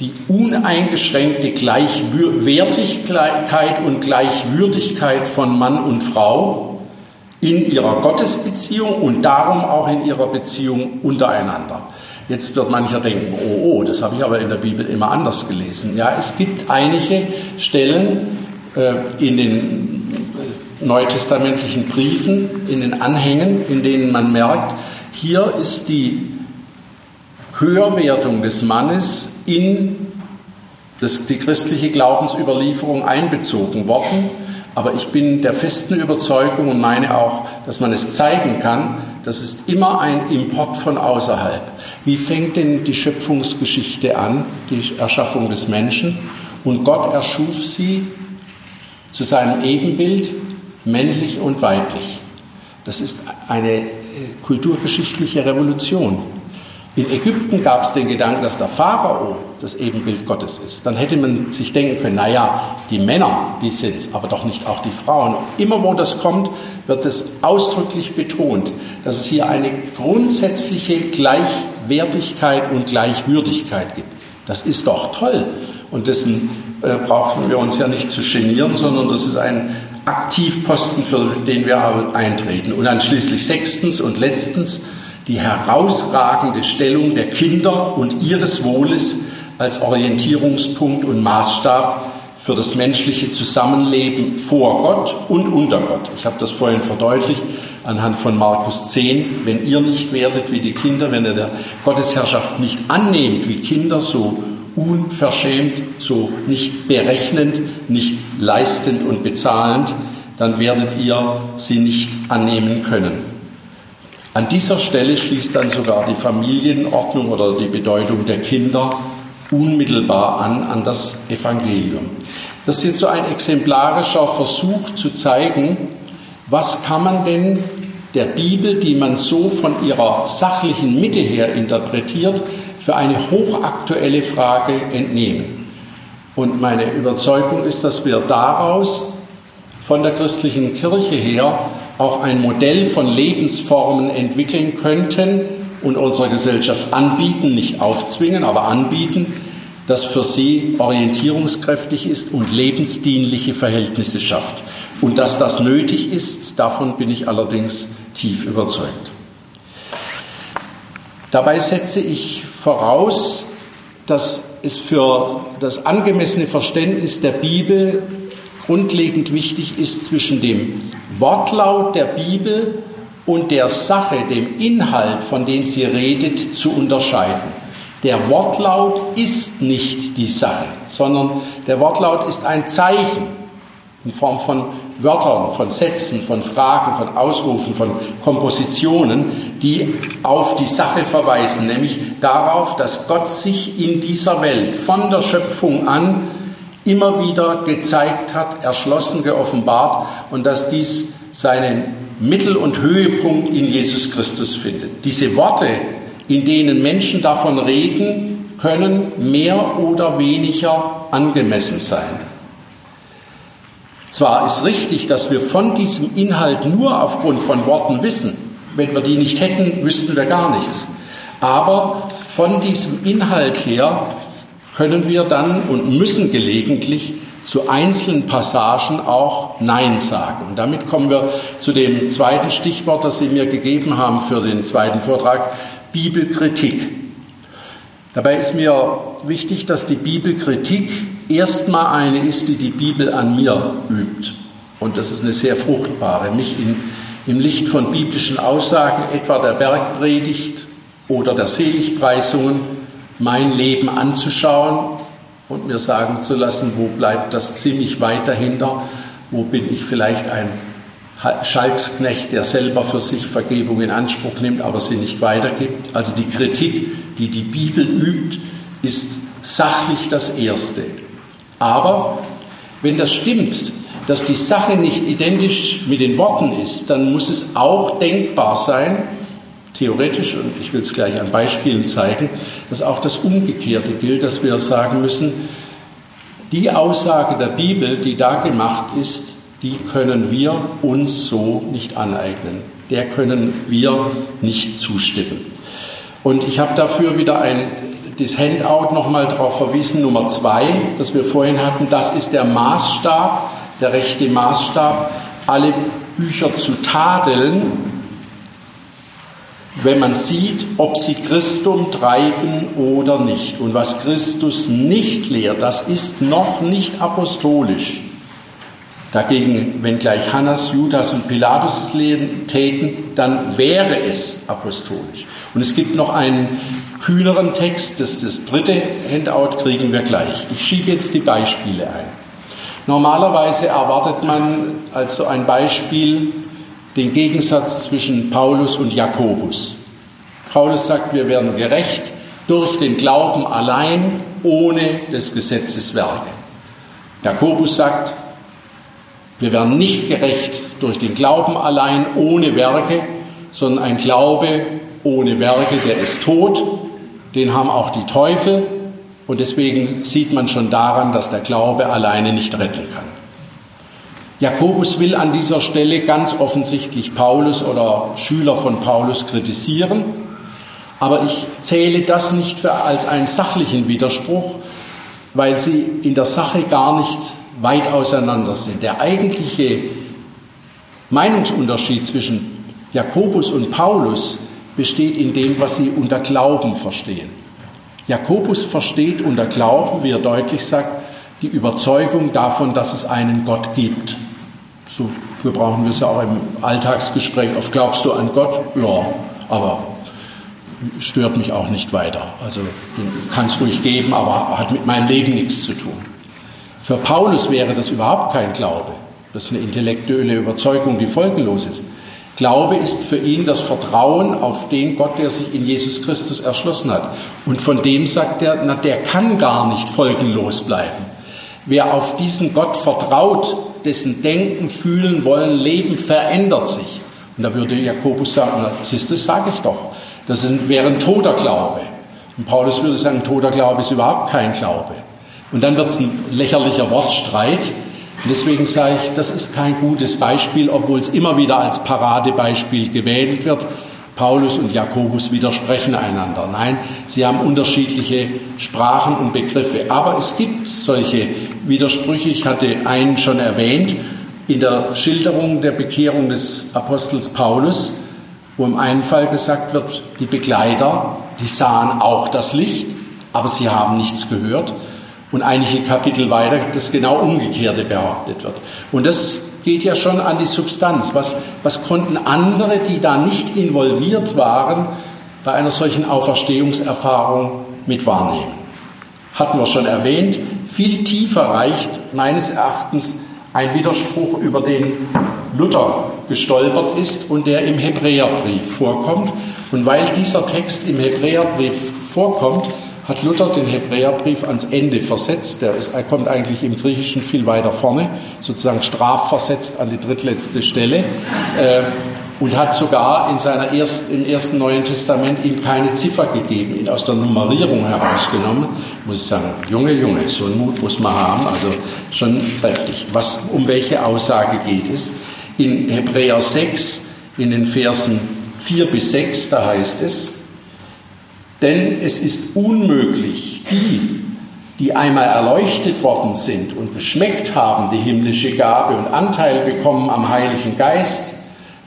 die uneingeschränkte Gleichwertigkeit und Gleichwürdigkeit von Mann und Frau in ihrer Gottesbeziehung und darum auch in ihrer Beziehung untereinander. Jetzt wird mancher denken, oh, oh, das habe ich aber in der Bibel immer anders gelesen. Ja, es gibt einige Stellen äh, in den neutestamentlichen Briefen, in den Anhängen, in denen man merkt, hier ist die Höherwertung des Mannes in das, die christliche Glaubensüberlieferung einbezogen worden. Aber ich bin der festen Überzeugung und meine auch, dass man es zeigen kann, das ist immer ein Import von außerhalb. Wie fängt denn die Schöpfungsgeschichte an, die Erschaffung des Menschen? Und Gott erschuf sie zu seinem Ebenbild, männlich und weiblich. Das ist eine äh, kulturgeschichtliche Revolution. In Ägypten gab es den Gedanken, dass der Pharao das Ebenbild Gottes ist. Dann hätte man sich denken können, naja, die Männer, die sind es, aber doch nicht auch die Frauen. Immer wo das kommt, wird es ausdrücklich betont, dass es hier eine grundsätzliche Gleichwertigkeit und Gleichwürdigkeit gibt. Das ist doch toll. Und dessen äh, brauchen wir uns ja nicht zu genieren, sondern das ist ein Aktivposten, für den wir eintreten. Und dann schließlich sechstens und letztens, die herausragende Stellung der Kinder und ihres Wohles als Orientierungspunkt und Maßstab für das menschliche Zusammenleben vor Gott und unter Gott. Ich habe das vorhin verdeutlicht anhand von Markus 10. Wenn ihr nicht werdet wie die Kinder, wenn ihr der Gottesherrschaft nicht annehmt wie Kinder, so unverschämt, so nicht berechnend, nicht leistend und bezahlend, dann werdet ihr sie nicht annehmen können. An dieser Stelle schließt dann sogar die Familienordnung oder die Bedeutung der Kinder unmittelbar an an das Evangelium. Das ist jetzt so ein exemplarischer Versuch zu zeigen, was kann man denn der Bibel, die man so von ihrer sachlichen Mitte her interpretiert, für eine hochaktuelle Frage entnehmen. Und meine Überzeugung ist, dass wir daraus von der christlichen Kirche her auch ein Modell von Lebensformen entwickeln könnten und unserer Gesellschaft anbieten, nicht aufzwingen, aber anbieten, das für sie orientierungskräftig ist und lebensdienliche Verhältnisse schafft. Und dass das nötig ist, davon bin ich allerdings tief überzeugt. Dabei setze ich voraus, dass es für das angemessene Verständnis der Bibel grundlegend wichtig ist, zwischen dem Wortlaut der Bibel und der Sache, dem Inhalt, von dem sie redet, zu unterscheiden. Der Wortlaut ist nicht die Sache, sondern der Wortlaut ist ein Zeichen. in Form von Wörtern, von Sätzen, von Fragen, von Ausrufen, von Kompositionen, die auf die Sache verweisen, nämlich darauf, dass Gott sich in dieser Welt von der Schöpfung an immer wieder gezeigt hat, erschlossen, geoffenbart und dass dies seinen Mittel- und Höhepunkt in Jesus Christus findet. Diese Worte, in denen Menschen davon reden, können mehr oder weniger angemessen sein. Zwar ist richtig, dass wir von diesem Inhalt nur aufgrund von Worten wissen. Wenn wir die nicht hätten, wüssten wir gar nichts. Aber von diesem Inhalt her können wir dann und müssen gelegentlich zu einzelnen Passagen auch Nein sagen. Und damit kommen wir zu dem zweiten Stichwort, das Sie mir gegeben haben für den zweiten Vortrag, Bibelkritik. Dabei ist mir wichtig, dass die Bibelkritik erstmal eine ist, die die Bibel an mir übt. Und das ist eine sehr fruchtbare, mich in, im Licht von biblischen Aussagen, etwa der Bergpredigt oder der Seligpreisungen, mein Leben anzuschauen und mir sagen zu lassen, wo bleibt das ziemlich weit dahinter, wo bin ich vielleicht ein Schalksknecht, der selber für sich Vergebung in Anspruch nimmt, aber sie nicht weitergibt. Also die Kritik, die die Bibel übt, ist sachlich das Erste. Aber wenn das stimmt, dass die Sache nicht identisch mit den Worten ist, dann muss es auch denkbar sein, theoretisch, und ich will es gleich an Beispielen zeigen, dass auch das Umgekehrte gilt, dass wir sagen müssen, die Aussage der Bibel, die da gemacht ist, die können wir uns so nicht aneignen. Der können wir nicht zustimmen. Und ich habe dafür wieder ein das Handout nochmal darauf verwiesen, Nummer zwei, das wir vorhin hatten, das ist der Maßstab, der rechte Maßstab, alle Bücher zu tadeln, wenn man sieht, ob sie Christum treiben oder nicht. Und was Christus nicht lehrt, das ist noch nicht apostolisch. Dagegen, wenn gleich Hannas, Judas und Pilatus es lehren täten, dann wäre es apostolisch. Und es gibt noch einen kühneren Text, das, das dritte Handout kriegen wir gleich. Ich schiebe jetzt die Beispiele ein. Normalerweise erwartet man als so ein Beispiel den Gegensatz zwischen Paulus und Jakobus. Paulus sagt, wir werden gerecht durch den Glauben allein, ohne des Gesetzes Werke. Jakobus sagt, wir werden nicht gerecht durch den Glauben allein, ohne Werke, sondern ein Glaube ohne Werke, der ist tot den haben auch die Teufel und deswegen sieht man schon daran, dass der Glaube alleine nicht retten kann. Jakobus will an dieser Stelle ganz offensichtlich Paulus oder Schüler von Paulus kritisieren, aber ich zähle das nicht für als einen sachlichen Widerspruch, weil sie in der Sache gar nicht weit auseinander sind. Der eigentliche Meinungsunterschied zwischen Jakobus und Paulus besteht in dem, was sie unter Glauben verstehen. Jakobus versteht unter Glauben, wie er deutlich sagt, die Überzeugung davon, dass es einen Gott gibt. So wir es ja auch im Alltagsgespräch. Oft glaubst du an Gott? Ja, aber stört mich auch nicht weiter. Also kann es ruhig geben, aber hat mit meinem Leben nichts zu tun. Für Paulus wäre das überhaupt kein Glaube. Das ist eine intellektuelle Überzeugung, die folgenlos ist. Glaube ist für ihn das Vertrauen auf den Gott, der sich in Jesus Christus erschlossen hat. Und von dem sagt er, na, der kann gar nicht folgenlos bleiben. Wer auf diesen Gott vertraut, dessen Denken, Fühlen, Wollen, Leben verändert sich. Und da würde Jakobus sagen, siehst du, sage ich doch. Das wäre ein toter Glaube. Und Paulus würde sagen, ein toter Glaube ist überhaupt kein Glaube. Und dann wird es ein lächerlicher Wortstreit. Und deswegen sage ich, das ist kein gutes Beispiel, obwohl es immer wieder als Paradebeispiel gewählt wird. Paulus und Jakobus widersprechen einander. Nein, sie haben unterschiedliche Sprachen und Begriffe. Aber es gibt solche Widersprüche. Ich hatte einen schon erwähnt in der Schilderung der Bekehrung des Apostels Paulus, wo im einen Fall gesagt wird, die Begleiter, die sahen auch das Licht, aber sie haben nichts gehört und einige Kapitel weiter das genau Umgekehrte behauptet wird. Und das geht ja schon an die Substanz. Was, was konnten andere, die da nicht involviert waren, bei einer solchen Auferstehungserfahrung mit wahrnehmen? Hatten wir schon erwähnt, viel tiefer reicht meines Erachtens ein Widerspruch, über den Luther gestolpert ist und der im Hebräerbrief vorkommt. Und weil dieser Text im Hebräerbrief vorkommt, hat Luther den Hebräerbrief ans Ende versetzt. Der ist, er kommt eigentlich im Griechischen viel weiter vorne, sozusagen strafversetzt an die drittletzte Stelle. Äh, und hat sogar in seiner ersten, im ersten Neuen Testament ihm keine Ziffer gegeben, ihn aus der Nummerierung herausgenommen. Muss ich sagen, Junge, Junge, so einen Mut muss man haben, also schon kräftig. Was, um welche Aussage geht es? In Hebräer 6, in den Versen 4 bis 6, da heißt es, denn es ist unmöglich, die, die einmal erleuchtet worden sind und geschmeckt haben die himmlische Gabe und Anteil bekommen am Heiligen Geist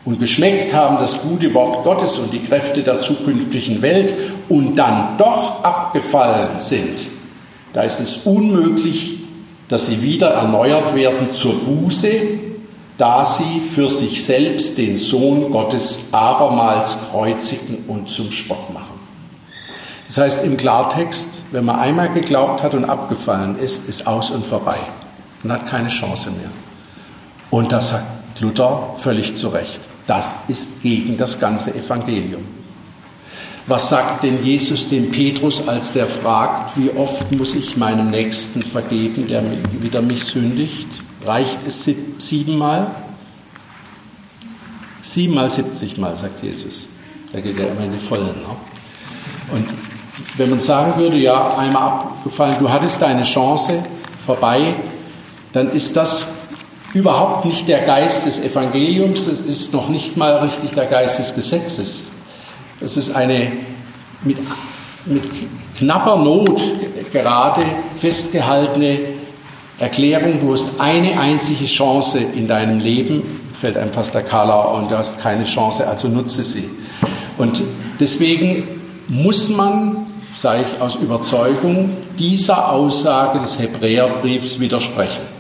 und geschmeckt haben das gute Wort Gottes und die Kräfte der zukünftigen Welt und dann doch abgefallen sind, da ist es unmöglich, dass sie wieder erneuert werden zur Buße, da sie für sich selbst den Sohn Gottes abermals kreuzigen und zum Spott machen. Das heißt im Klartext, wenn man einmal geglaubt hat und abgefallen ist, ist aus und vorbei. Man hat keine Chance mehr. Und das sagt Luther völlig zu Recht. Das ist gegen das ganze Evangelium. Was sagt denn Jesus dem Petrus, als der fragt, wie oft muss ich meinem Nächsten vergeben, der wieder mich sündigt? Reicht es siebenmal? Siebenmal, siebzigmal, sagt Jesus. Da geht er immer in die Vollen. Ne? Und wenn man sagen würde, ja, einmal abgefallen, du hattest deine Chance vorbei, dann ist das überhaupt nicht der Geist des Evangeliums, das ist noch nicht mal richtig der Geist des Gesetzes. Das ist eine mit, mit knapper Not gerade festgehaltene Erklärung, du hast eine einzige Chance in deinem Leben, fällt einem fast der Karlau und du hast keine Chance, also nutze sie. Und deswegen muss man sage ich aus Überzeugung, dieser Aussage des Hebräerbriefs widersprechen.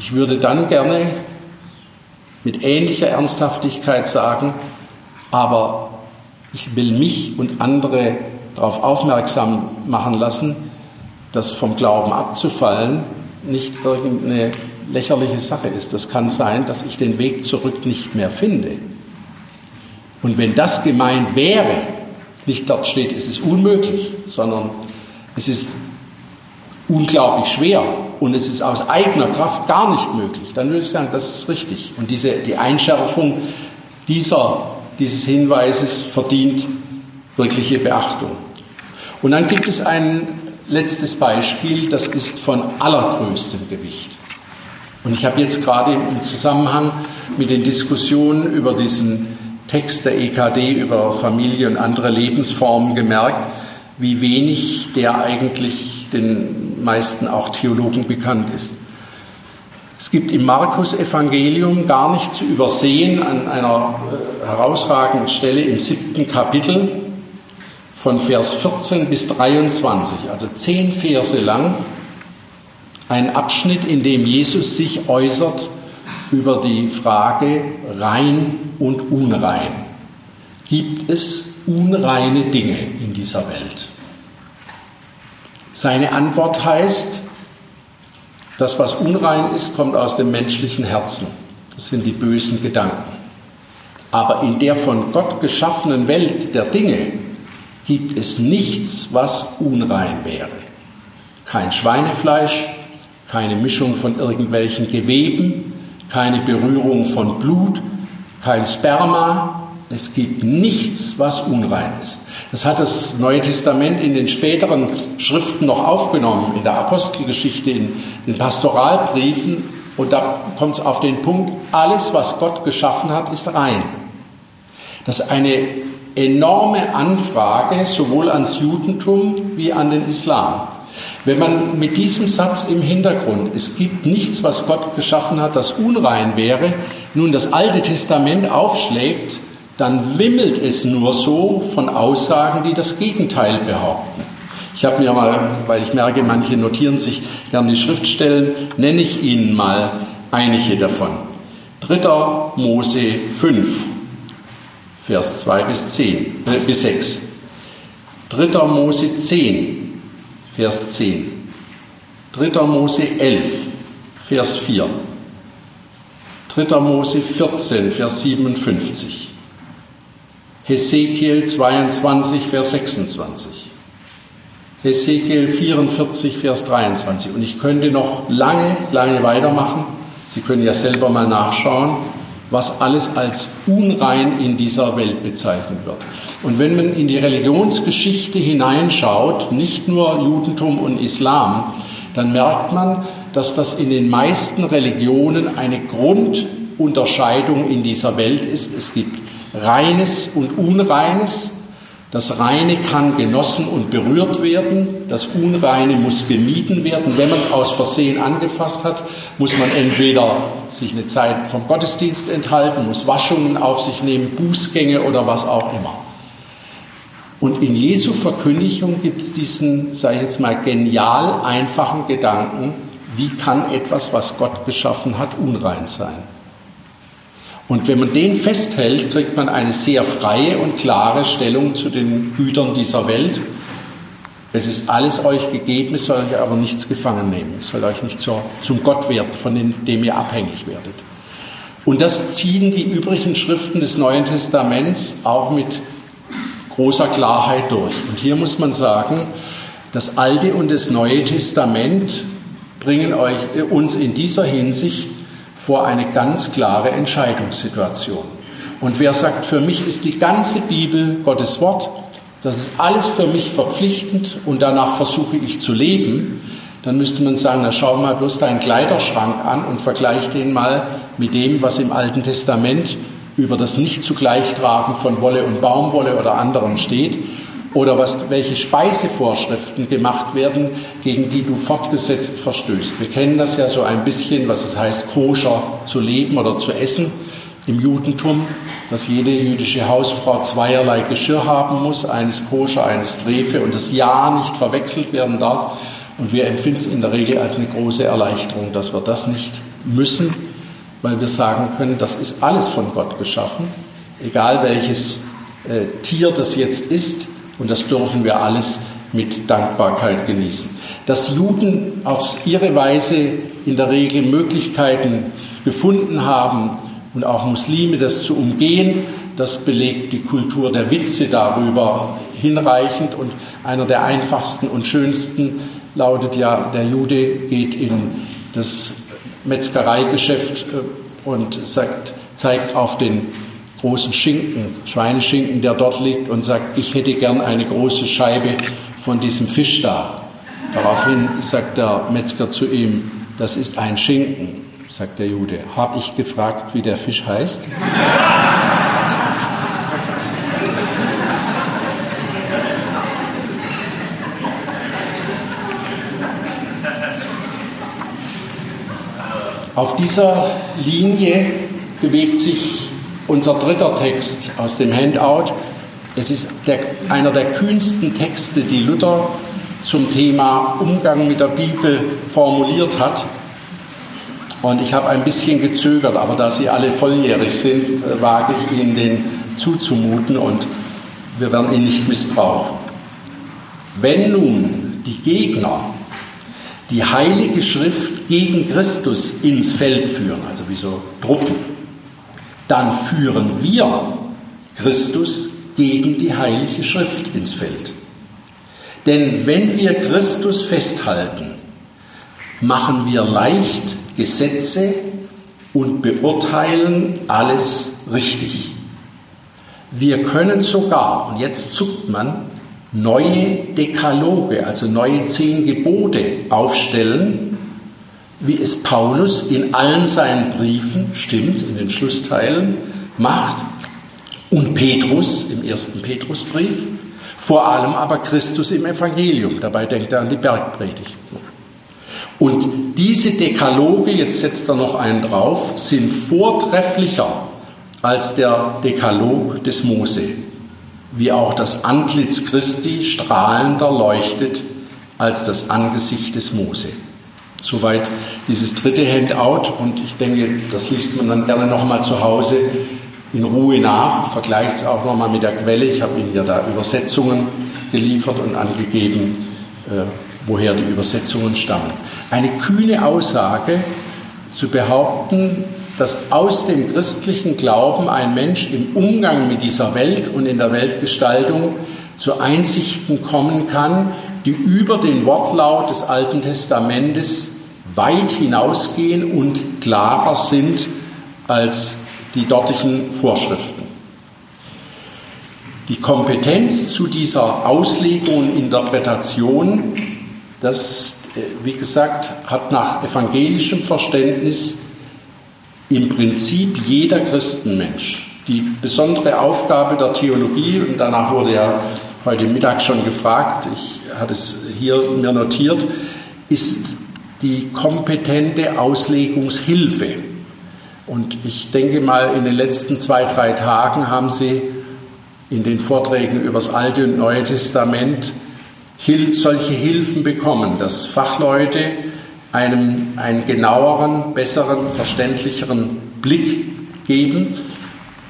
Ich würde dann gerne mit ähnlicher Ernsthaftigkeit sagen, aber ich will mich und andere darauf aufmerksam machen lassen, dass vom Glauben abzufallen nicht irgendeine lächerliche Sache ist. Das kann sein, dass ich den Weg zurück nicht mehr finde. Und wenn das gemeint wäre, nicht dort steht, es ist unmöglich, sondern es ist unglaublich schwer und es ist aus eigener Kraft gar nicht möglich, dann würde ich sagen, das ist richtig. Und diese, die Einschärfung dieser, dieses Hinweises verdient wirkliche Beachtung. Und dann gibt es ein letztes Beispiel, das ist von allergrößtem Gewicht. Und ich habe jetzt gerade im Zusammenhang mit den Diskussionen über diesen Text der EKD über Familie und andere Lebensformen gemerkt, wie wenig der eigentlich den meisten auch Theologen bekannt ist. Es gibt im Markus-Evangelium gar nicht zu übersehen an einer äh, herausragenden Stelle im siebten Kapitel von Vers 14 bis 23, also zehn Verse lang, ein Abschnitt, in dem Jesus sich äußert über die Frage rein und unrein. Gibt es unreine Dinge in dieser Welt? Seine Antwort heißt, das, was unrein ist, kommt aus dem menschlichen Herzen. Das sind die bösen Gedanken. Aber in der von Gott geschaffenen Welt der Dinge gibt es nichts, was unrein wäre. Kein Schweinefleisch, keine Mischung von irgendwelchen Geweben, keine Berührung von Blut, kein Sperma. Es gibt nichts, was unrein ist. Das hat das Neue Testament in den späteren Schriften noch aufgenommen, in der Apostelgeschichte, in den Pastoralbriefen. Und da kommt es auf den Punkt, alles, was Gott geschaffen hat, ist rein. Das ist eine enorme Anfrage sowohl ans Judentum wie an den Islam. Wenn man mit diesem Satz im Hintergrund, es gibt nichts, was Gott geschaffen hat, das unrein wäre, nun das Alte Testament aufschlägt, dann wimmelt es nur so von Aussagen, die das Gegenteil behaupten. Ich habe mir mal, weil ich merke, manche notieren sich gern die Schriftstellen, nenne ich Ihnen mal einige davon. 3. Mose 5, Vers 2 bis, 10, äh, bis 6. 3. Mose 10, Vers 10. 3. Mose 11, Vers 4. 3. Mose 14, Vers 57. Hesekiel 22, Vers 26. Hesekiel 44, Vers 23. Und ich könnte noch lange, lange weitermachen. Sie können ja selber mal nachschauen, was alles als unrein in dieser Welt bezeichnet wird. Und wenn man in die Religionsgeschichte hineinschaut, nicht nur Judentum und Islam, dann merkt man, dass das in den meisten Religionen eine Grundunterscheidung in dieser Welt ist. Es gibt Reines und Unreines. Das Reine kann genossen und berührt werden, das Unreine muss gemieden werden. Wenn man es aus Versehen angefasst hat, muss man entweder sich eine Zeit vom Gottesdienst enthalten, muss Waschungen auf sich nehmen, Bußgänge oder was auch immer. Und in Jesu Verkündigung gibt es diesen, sage ich jetzt mal, genial einfachen Gedanken, wie kann etwas, was Gott geschaffen hat, unrein sein? Und wenn man den festhält, kriegt man eine sehr freie und klare Stellung zu den Gütern dieser Welt. Es ist alles euch gegeben, es soll euch aber nichts gefangen nehmen. Es soll euch nicht zur, zum Gott werden, von dem ihr abhängig werdet. Und das ziehen die übrigen Schriften des Neuen Testaments auch mit großer Klarheit durch. Und hier muss man sagen, das Alte und das Neue Testament bringen euch, uns in dieser Hinsicht vor eine ganz klare Entscheidungssituation. Und wer sagt, für mich ist die ganze Bibel Gottes Wort, das ist alles für mich verpflichtend und danach versuche ich zu leben, dann müsste man sagen, na schau mal bloß deinen Kleiderschrank an und vergleich den mal mit dem, was im Alten Testament über das Nicht-Zugleichtragen von Wolle und Baumwolle oder anderem steht oder was, welche Speisevorschriften gemacht werden, gegen die du fortgesetzt verstößt. Wir kennen das ja so ein bisschen, was es heißt, koscher zu leben oder zu essen im Judentum, dass jede jüdische Hausfrau zweierlei Geschirr haben muss, eines koscher, eines Trefe und das Ja nicht verwechselt werden darf. Und wir empfinden es in der Regel als eine große Erleichterung, dass wir das nicht müssen, weil wir sagen können, das ist alles von Gott geschaffen, egal welches äh, Tier das jetzt ist, und das dürfen wir alles mit Dankbarkeit genießen. Dass Juden auf ihre Weise in der Regel Möglichkeiten gefunden haben und auch Muslime das zu umgehen, das belegt die Kultur der Witze darüber hinreichend. Und einer der einfachsten und schönsten lautet ja, der Jude geht in das Metzgereigeschäft äh, und sagt, zeigt auf den großen Schinken, Schweineschinken, der dort liegt und sagt, ich hätte gern eine große Scheibe von diesem Fisch da. Daraufhin sagt der Metzger zu ihm, das ist ein Schinken, sagt der Jude. Habe ich gefragt, wie der Fisch heißt? Auf dieser Linie bewegt sich unser dritter Text aus dem Handout. Es ist der, einer der kühnsten Texte, die Luther zum Thema Umgang mit der Bibel formuliert hat. Und ich habe ein bisschen gezögert, aber da Sie alle volljährig sind, wage ich Ihnen den zuzumuten und wir werden ihn nicht missbrauchen. Wenn nun die Gegner die Heilige Schrift gegen Christus ins Feld führen, also wie so Truppen, dann führen wir Christus gegen die Heilige Schrift ins Feld. Denn wenn wir Christus festhalten, machen wir leicht Gesetze und beurteilen alles richtig. Wir können sogar, und jetzt zuckt man, neue Dekaloge, also neue zehn Gebote aufstellen, wie es Paulus in allen seinen Briefen, stimmt, in den Schlussteilen, macht und Petrus im ersten Petrusbrief, vor allem aber Christus im Evangelium. Dabei denkt er an die Bergpredigt. Und diese Dekaloge, jetzt setzt er noch einen drauf, sind vortrefflicher als der Dekalog des Mose, wie auch das Antlitz Christi strahlender leuchtet als das Angesicht des Mose. Soweit dieses dritte Handout und ich denke, das liest man dann gerne nochmal zu Hause in Ruhe nach, vergleicht es auch nochmal mit der Quelle. Ich habe Ihnen ja da Übersetzungen geliefert und angegeben, äh, woher die Übersetzungen stammen. Eine kühne Aussage, zu behaupten, dass aus dem christlichen Glauben ein Mensch im Umgang mit dieser Welt und in der Weltgestaltung zu Einsichten kommen kann, die über den Wortlaut des Alten Testamentes weit hinausgehen und klarer sind als die dortigen Vorschriften. Die Kompetenz zu dieser Auslegung und Interpretation, das, äh, wie gesagt, hat nach evangelischem Verständnis im Prinzip jeder Christenmensch. Die besondere Aufgabe der Theologie, und danach wurde ja heute Mittag schon gefragt, ich hatte es hier mir notiert, ist die kompetente Auslegungshilfe. Und ich denke mal, in den letzten zwei, drei Tagen haben Sie in den Vorträgen über das Alte und Neue Testament solche Hilfen bekommen, dass Fachleute einem einen genaueren, besseren, verständlicheren Blick geben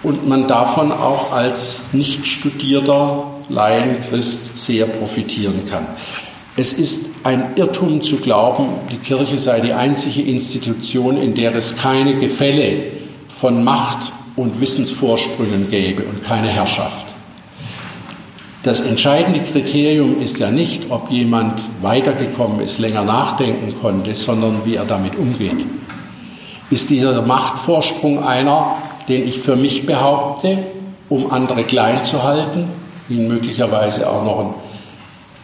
und man davon auch als nicht studierter Laienchrist sehr profitieren kann. Es ist ein Irrtum zu glauben, die Kirche sei die einzige Institution, in der es keine Gefälle von Macht und Wissensvorsprüngen gäbe und keine Herrschaft. Das entscheidende Kriterium ist ja nicht, ob jemand weitergekommen ist, länger nachdenken konnte, sondern wie er damit umgeht. Ist dieser Machtvorsprung einer, den ich für mich behaupte, um andere klein zu halten, ihnen möglicherweise auch noch ein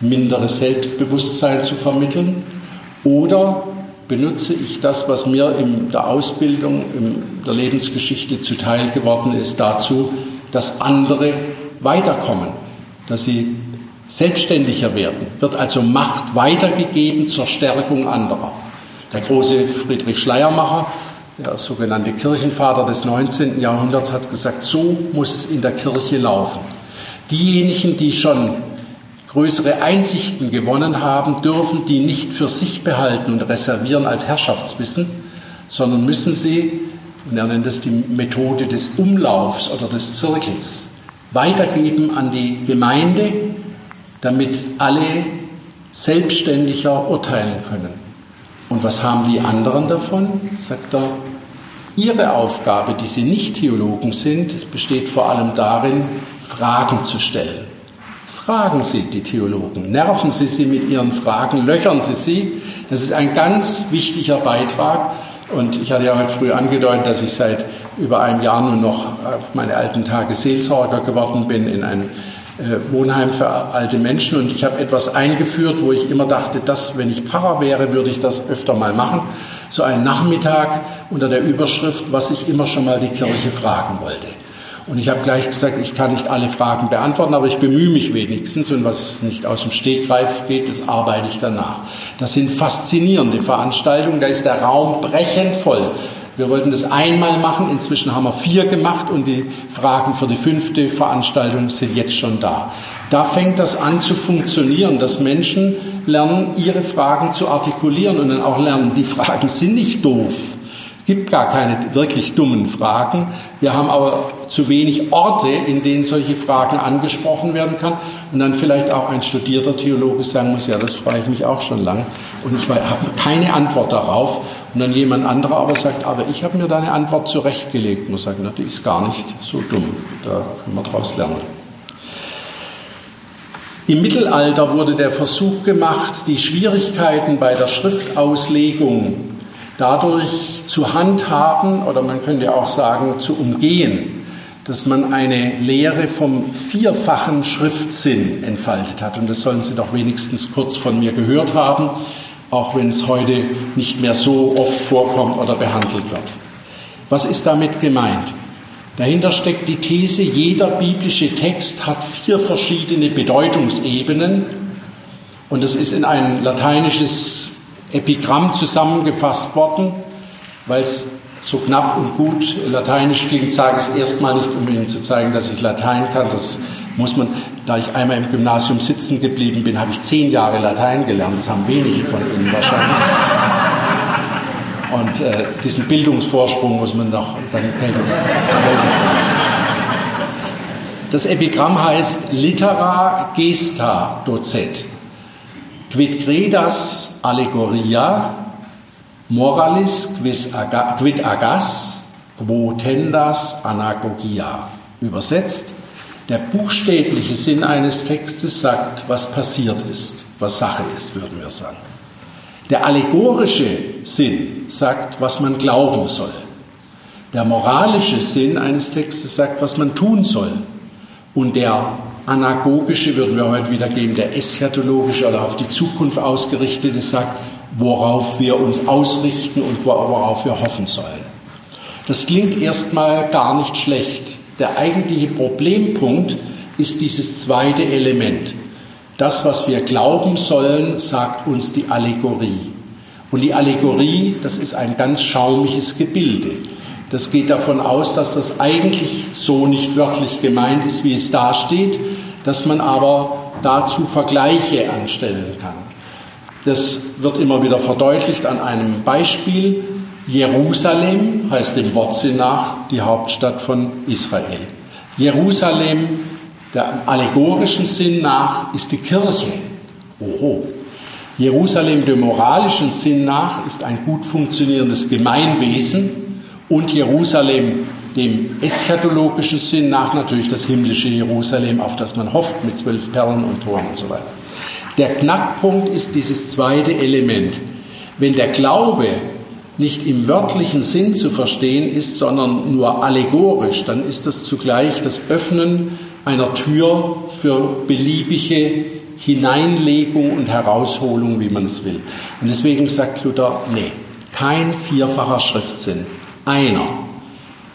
minderes Selbstbewusstsein zu vermitteln? Oder benutze ich das, was mir in der Ausbildung, in der Lebensgeschichte zuteil geworden ist, dazu, dass andere weiterkommen, dass sie selbstständiger werden? Wird also Macht weitergegeben zur Stärkung anderer? Der große Friedrich Schleiermacher, der sogenannte Kirchenvater des 19. Jahrhunderts, hat gesagt, so muss es in der Kirche laufen. Diejenigen, die schon größere Einsichten gewonnen haben, dürfen die nicht für sich behalten und reservieren als Herrschaftswissen, sondern müssen sie, und er nennt es die Methode des Umlaufs oder des Zirkels, weitergeben an die Gemeinde, damit alle selbstständiger urteilen können. Und was haben die anderen davon? Sagt er, ihre Aufgabe, die sie nicht Theologen sind, besteht vor allem darin, Fragen zu stellen. Fragen Sie die Theologen, nerven Sie sie mit Ihren Fragen, löchern Sie sie. Das ist ein ganz wichtiger Beitrag. Und ich hatte ja heute früh angedeutet, dass ich seit über einem Jahr nur noch auf meine alten Tage Seelsorger geworden bin in ein äh, Wohnheim für alte Menschen. Und ich habe etwas eingeführt, wo ich immer dachte, dass, wenn ich Pfarrer wäre, würde ich das öfter mal machen. So einen Nachmittag unter der Überschrift, was ich immer schon mal die Kirche fragen wollte. Und ich habe gleich gesagt, ich kann nicht alle Fragen beantworten, aber ich bemühe mich wenigstens. Und was nicht aus dem Stegreif geht, das arbeite ich danach. Das sind faszinierende Veranstaltungen, da ist der Raum brechend voll. Wir wollten das einmal machen, inzwischen haben wir vier gemacht und die Fragen für die fünfte Veranstaltung sind jetzt schon da. Da fängt das an zu funktionieren, dass Menschen lernen, ihre Fragen zu artikulieren und dann auch lernen, die Fragen sind nicht doof gibt gar keine wirklich dummen Fragen. Wir haben aber zu wenig Orte, in denen solche Fragen angesprochen werden kann. Und dann vielleicht auch ein studierter Theologe sagen muss, ja, das frage ich mich auch schon lang. Und ich habe keine Antwort darauf. Und dann jemand anderer aber sagt, aber ich habe mir da eine Antwort zurechtgelegt. Und man sagt, na, die ist gar nicht so dumm. Da können wir draus lernen. Im Mittelalter wurde der Versuch gemacht, die Schwierigkeiten bei der Schriftauslegung dadurch zu handhaben oder man könnte auch sagen zu umgehen, dass man eine Lehre vom vierfachen Schriftsinn entfaltet hat. Und das sollen Sie doch wenigstens kurz von mir gehört haben, auch wenn es heute nicht mehr so oft vorkommt oder behandelt wird. Was ist damit gemeint? Dahinter steckt die These, jeder biblische Text hat vier verschiedene Bedeutungsebenen und das ist in ein lateinisches Epigramm zusammengefasst worden, weil es so knapp und gut lateinisch klingt, sage ich es erstmal nicht, um Ihnen zu zeigen, dass ich Latein kann. Das muss man, da ich einmal im Gymnasium sitzen geblieben bin, habe ich zehn Jahre Latein gelernt. Das haben wenige von Ihnen wahrscheinlich. Und äh, diesen Bildungsvorsprung muss man noch dann Das Epigramm heißt Litera Gesta Docet. Quid credas allegoria Moralis quid agas, quo tendas anagogia. Übersetzt, der buchstäbliche Sinn eines Textes sagt, was passiert ist, was Sache ist, würden wir sagen. Der allegorische Sinn sagt, was man glauben soll. Der moralische Sinn eines Textes sagt, was man tun soll. Und der anagogische würden wir heute wieder geben, der eschatologische oder auf die Zukunft ausgerichtete sagt, worauf wir uns ausrichten und worauf wir hoffen sollen. Das klingt erstmal gar nicht schlecht. Der eigentliche Problempunkt ist dieses zweite Element. Das, was wir glauben sollen, sagt uns die Allegorie. Und die Allegorie, das ist ein ganz schaumiges Gebilde. Das geht davon aus, dass das eigentlich so nicht wörtlich gemeint ist, wie es da steht, dass man aber dazu Vergleiche anstellen kann. Das wird immer wieder verdeutlicht an einem Beispiel. Jerusalem heißt dem Wortsinn nach die Hauptstadt von Israel. Jerusalem, der allegorischen Sinn nach, ist die Kirche. Oho. Jerusalem, dem moralischen Sinn nach, ist ein gut funktionierendes Gemeinwesen und Jerusalem, dem eschatologischen Sinn nach, natürlich das himmlische Jerusalem, auf das man hofft mit zwölf Perlen und Toren und so weiter. Der Knackpunkt ist dieses zweite Element. Wenn der Glaube nicht im wörtlichen Sinn zu verstehen ist, sondern nur allegorisch, dann ist das zugleich das Öffnen einer Tür für beliebige Hineinlegung und Herausholung, wie man es will. Und deswegen sagt Luther, nee, kein vierfacher Schriftsinn, einer.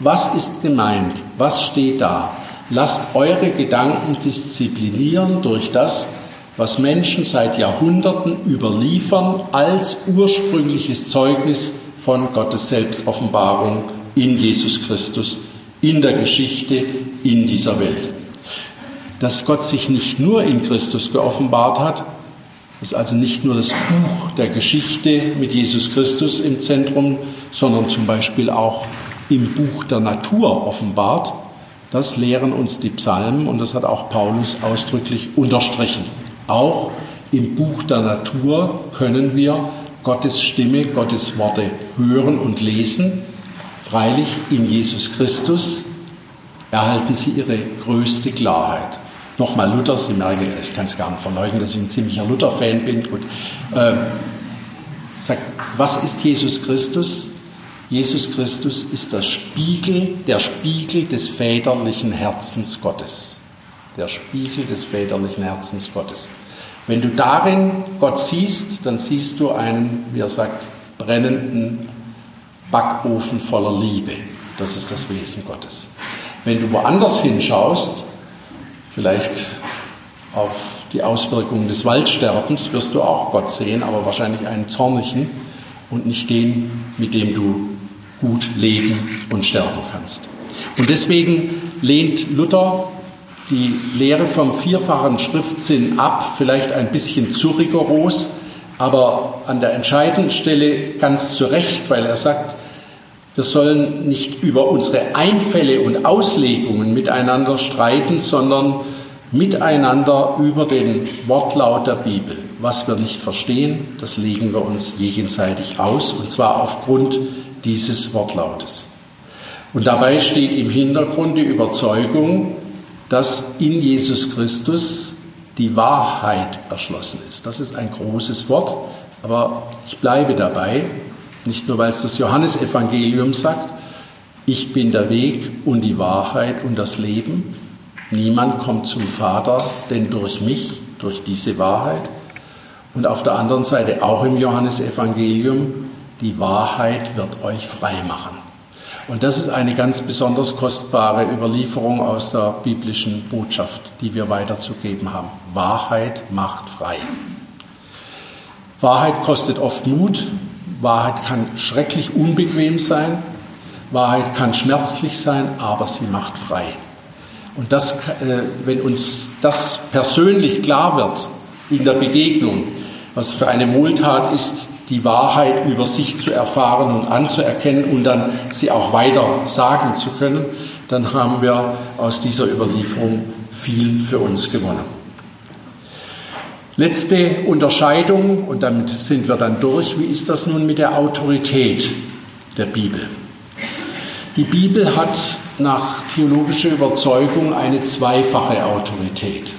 Was ist gemeint? Was steht da? Lasst eure Gedanken disziplinieren durch das, was Menschen seit Jahrhunderten überliefern als ursprüngliches Zeugnis von Gottes Selbstoffenbarung in Jesus Christus, in der Geschichte, in dieser Welt. Dass Gott sich nicht nur in Christus geoffenbart hat, ist also nicht nur das Buch der Geschichte mit Jesus Christus im Zentrum, sondern zum Beispiel auch im Buch der Natur offenbart. Das lehren uns die Psalmen und das hat auch Paulus ausdrücklich unterstrichen. Auch im Buch der Natur können wir Gottes Stimme, Gottes Worte hören und lesen. Freilich in Jesus Christus erhalten sie ihre größte Klarheit. Nochmal Luther, Sie merken, ich kann es gar nicht verleugnen, dass ich ein ziemlicher Luther-Fan bin. Gut. Ähm, sagt, was ist Jesus Christus? Jesus Christus ist das Spiegel, der Spiegel des väterlichen Herzens Gottes. Der Spiegel des väterlichen Herzens Gottes. Wenn du darin Gott siehst, dann siehst du einen, wie er sagt, brennenden Backofen voller Liebe. Das ist das Wesen Gottes. Wenn du woanders hinschaust, vielleicht auf die Auswirkungen des Waldsterbens, wirst du auch Gott sehen, aber wahrscheinlich einen zornigen und nicht den, mit dem du gut leben und sterben kannst. Und deswegen lehnt Luther die Lehre vom vierfachen Schriftsinn ab, vielleicht ein bisschen zu rigoros, aber an der entscheidenden Stelle ganz zu Recht, weil er sagt, wir sollen nicht über unsere Einfälle und Auslegungen miteinander streiten, sondern miteinander über den Wortlaut der Bibel. Was wir nicht verstehen, das legen wir uns gegenseitig aus, und zwar aufgrund dieses Wortlautes. Und dabei steht im Hintergrund die Überzeugung, dass in Jesus Christus die Wahrheit erschlossen ist. Das ist ein großes Wort, aber ich bleibe dabei, nicht nur weil es das Johannesevangelium sagt, ich bin der Weg und die Wahrheit und das Leben. Niemand kommt zum Vater, denn durch mich, durch diese Wahrheit. Und auf der anderen Seite auch im Johannesevangelium, die Wahrheit wird euch frei machen. Und das ist eine ganz besonders kostbare Überlieferung aus der biblischen Botschaft, die wir weiterzugeben haben. Wahrheit macht frei. Wahrheit kostet oft Mut. Wahrheit kann schrecklich unbequem sein. Wahrheit kann schmerzlich sein, aber sie macht frei. Und das, äh, wenn uns das persönlich klar wird in der Begegnung, was für eine Wohltat ist, die Wahrheit über sich zu erfahren und anzuerkennen und dann sie auch weiter sagen zu können, dann haben wir aus dieser Überlieferung viel für uns gewonnen. Letzte Unterscheidung, und damit sind wir dann durch, wie ist das nun mit der Autorität der Bibel? Die Bibel hat nach theologischer Überzeugung eine zweifache Autorität.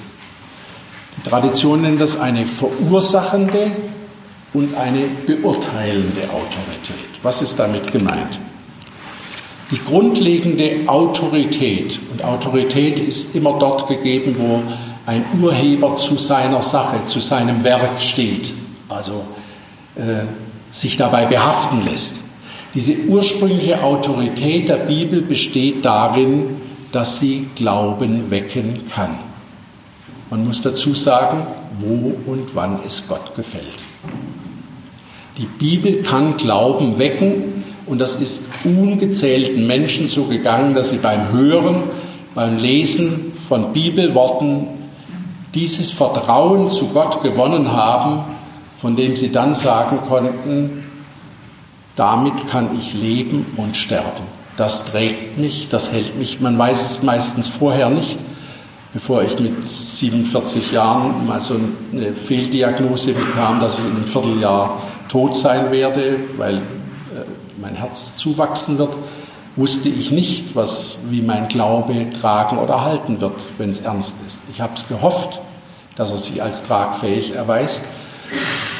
Die Tradition nennt das eine verursachende und eine beurteilende Autorität. Was ist damit gemeint? Die grundlegende Autorität, und Autorität ist immer dort gegeben, wo ein Urheber zu seiner Sache, zu seinem Werk steht, also äh, sich dabei behaften lässt. Diese ursprüngliche Autorität der Bibel besteht darin, dass sie Glauben wecken kann. Man muss dazu sagen, wo und wann es Gott gefällt. Die Bibel kann Glauben wecken und das ist ungezählten Menschen so gegangen, dass sie beim Hören, beim Lesen von Bibelworten dieses Vertrauen zu Gott gewonnen haben, von dem sie dann sagen konnten, damit kann ich leben und sterben. Das trägt mich, das hält mich. Man weiß es meistens vorher nicht, bevor ich mit 47 Jahren mal so eine Fehldiagnose bekam, dass ich in einem Vierteljahr tot sein werde, weil äh, mein Herz zuwachsen wird, wusste ich nicht, was, wie mein Glaube tragen oder halten wird, wenn es ernst ist. Ich habe es gehofft, dass er sich als tragfähig erweist.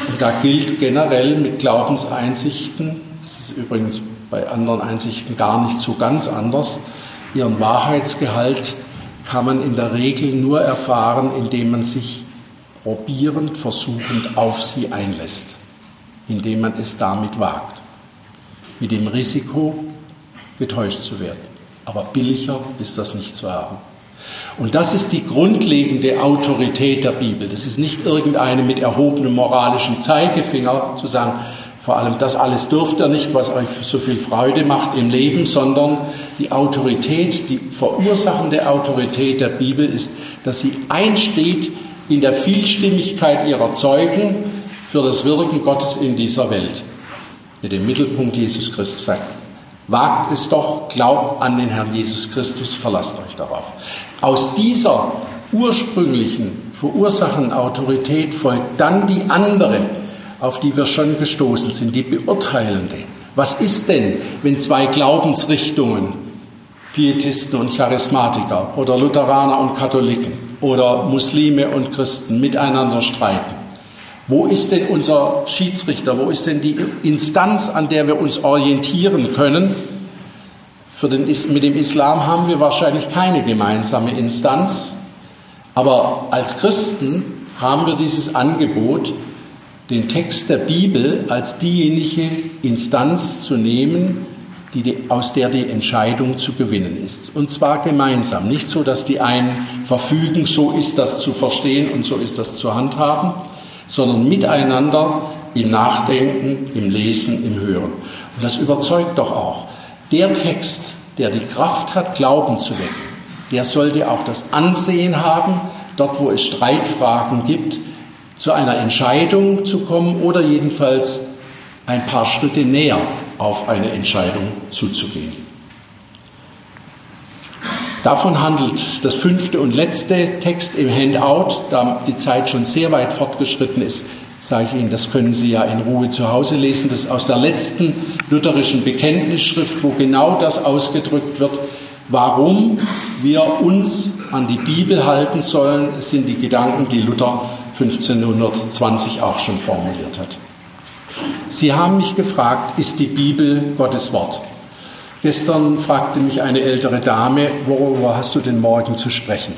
Und da gilt generell mit Glaubenseinsichten, das ist übrigens bei anderen Einsichten gar nicht so ganz anders, ihren Wahrheitsgehalt kann man in der Regel nur erfahren, indem man sich probierend, versuchend auf sie einlässt, indem man es damit wagt, mit dem Risiko, getäuscht zu werden. Aber billiger ist das nicht zu haben. Und das ist die grundlegende Autorität der Bibel. Das ist nicht irgendeine mit erhobenem moralischen Zeigefinger zu sagen, vor allem das alles dürft ihr nicht, was euch so viel Freude macht im Leben, sondern die Autorität, die verursachende Autorität der Bibel ist, dass sie einsteht in der Vielstimmigkeit ihrer Zeugen für das Wirken Gottes in dieser Welt. Mit dem Mittelpunkt Jesus Christus sagt, wagt es doch, glaubt an den Herrn Jesus Christus, verlasst euch darauf. Aus dieser ursprünglichen Versachenautorität folgt dann die andere, auf die wir schon gestoßen sind, die beurteilende. Was ist denn, wenn zwei Glaubensrichtungen, Pietisten und Charismatiker oder Lutheraner und Katholiken oder Muslime und Christen miteinander streiten? Wo ist denn unser Schiedsrichter? Wo ist denn die Instanz, an der wir uns orientieren können? Den, mit dem Islam haben wir wahrscheinlich keine gemeinsame Instanz, aber als Christen haben wir dieses Angebot, den Text der Bibel als diejenige Instanz zu nehmen, die, aus der die Entscheidung zu gewinnen ist. Und zwar gemeinsam. Nicht so, dass die einen verfügen, so ist das zu verstehen und so ist das zu handhaben, sondern miteinander im Nachdenken, im Lesen, im Hören. Und das überzeugt doch auch. Der Text, der die Kraft hat, Glauben zu wecken, der sollte auch das Ansehen haben, dort wo es Streitfragen gibt, zu einer Entscheidung zu kommen oder jedenfalls ein paar Schritte näher auf eine Entscheidung zuzugehen. Davon handelt das fünfte und letzte Text im Handout, da die Zeit schon sehr weit fortgeschritten ist, sage ich Ihnen, das können Sie ja in Ruhe zu Hause lesen. Das ist aus der letzten lutherischen Bekenntnisschrift, wo genau das ausgedrückt wird, warum wir uns an die Bibel halten sollen. Sind die Gedanken, die Luther 1520 auch schon formuliert hat. Sie haben mich gefragt, ist die Bibel Gottes Wort? Gestern fragte mich eine ältere Dame, worüber hast du denn morgen zu sprechen?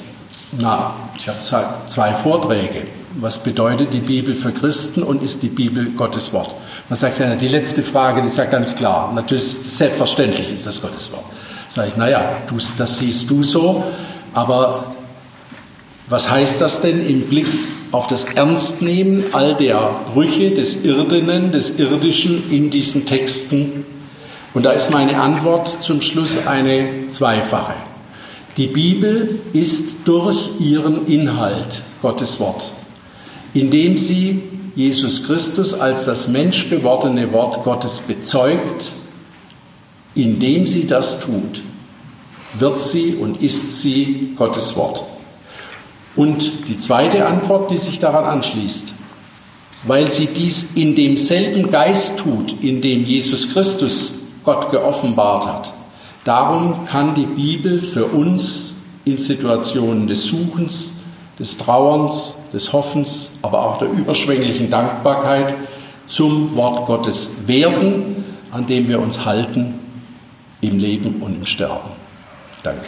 Na, ich habe zwei Vorträge was bedeutet die Bibel für Christen und ist die Bibel Gottes Wort? Man sagt ja, die letzte Frage, die ist ja ganz klar. Natürlich, selbstverständlich ist das Gottes Wort. Sag ich, naja, du, das siehst du so, aber was heißt das denn im Blick auf das Ernstnehmen all der Brüche des Irdenen, des Irdischen in diesen Texten? Und da ist meine Antwort zum Schluss eine zweifache. Die Bibel ist durch ihren Inhalt Gottes Wort indem sie Jesus Christus als das menschgewordene Wort Gottes bezeugt, indem sie das tut, wird sie und ist sie Gottes Wort. Und die zweite Antwort, die sich daran anschließt, weil sie dies in demselben Geist tut, in dem Jesus Christus Gott geoffenbart hat. Darum kann die Bibel für uns in Situationen des Suchens, des Trauerns, des Hoffens, aber auch der überschwänglichen Dankbarkeit zum Wort Gottes werden, an dem wir uns halten im Leben und im Sterben. Danke.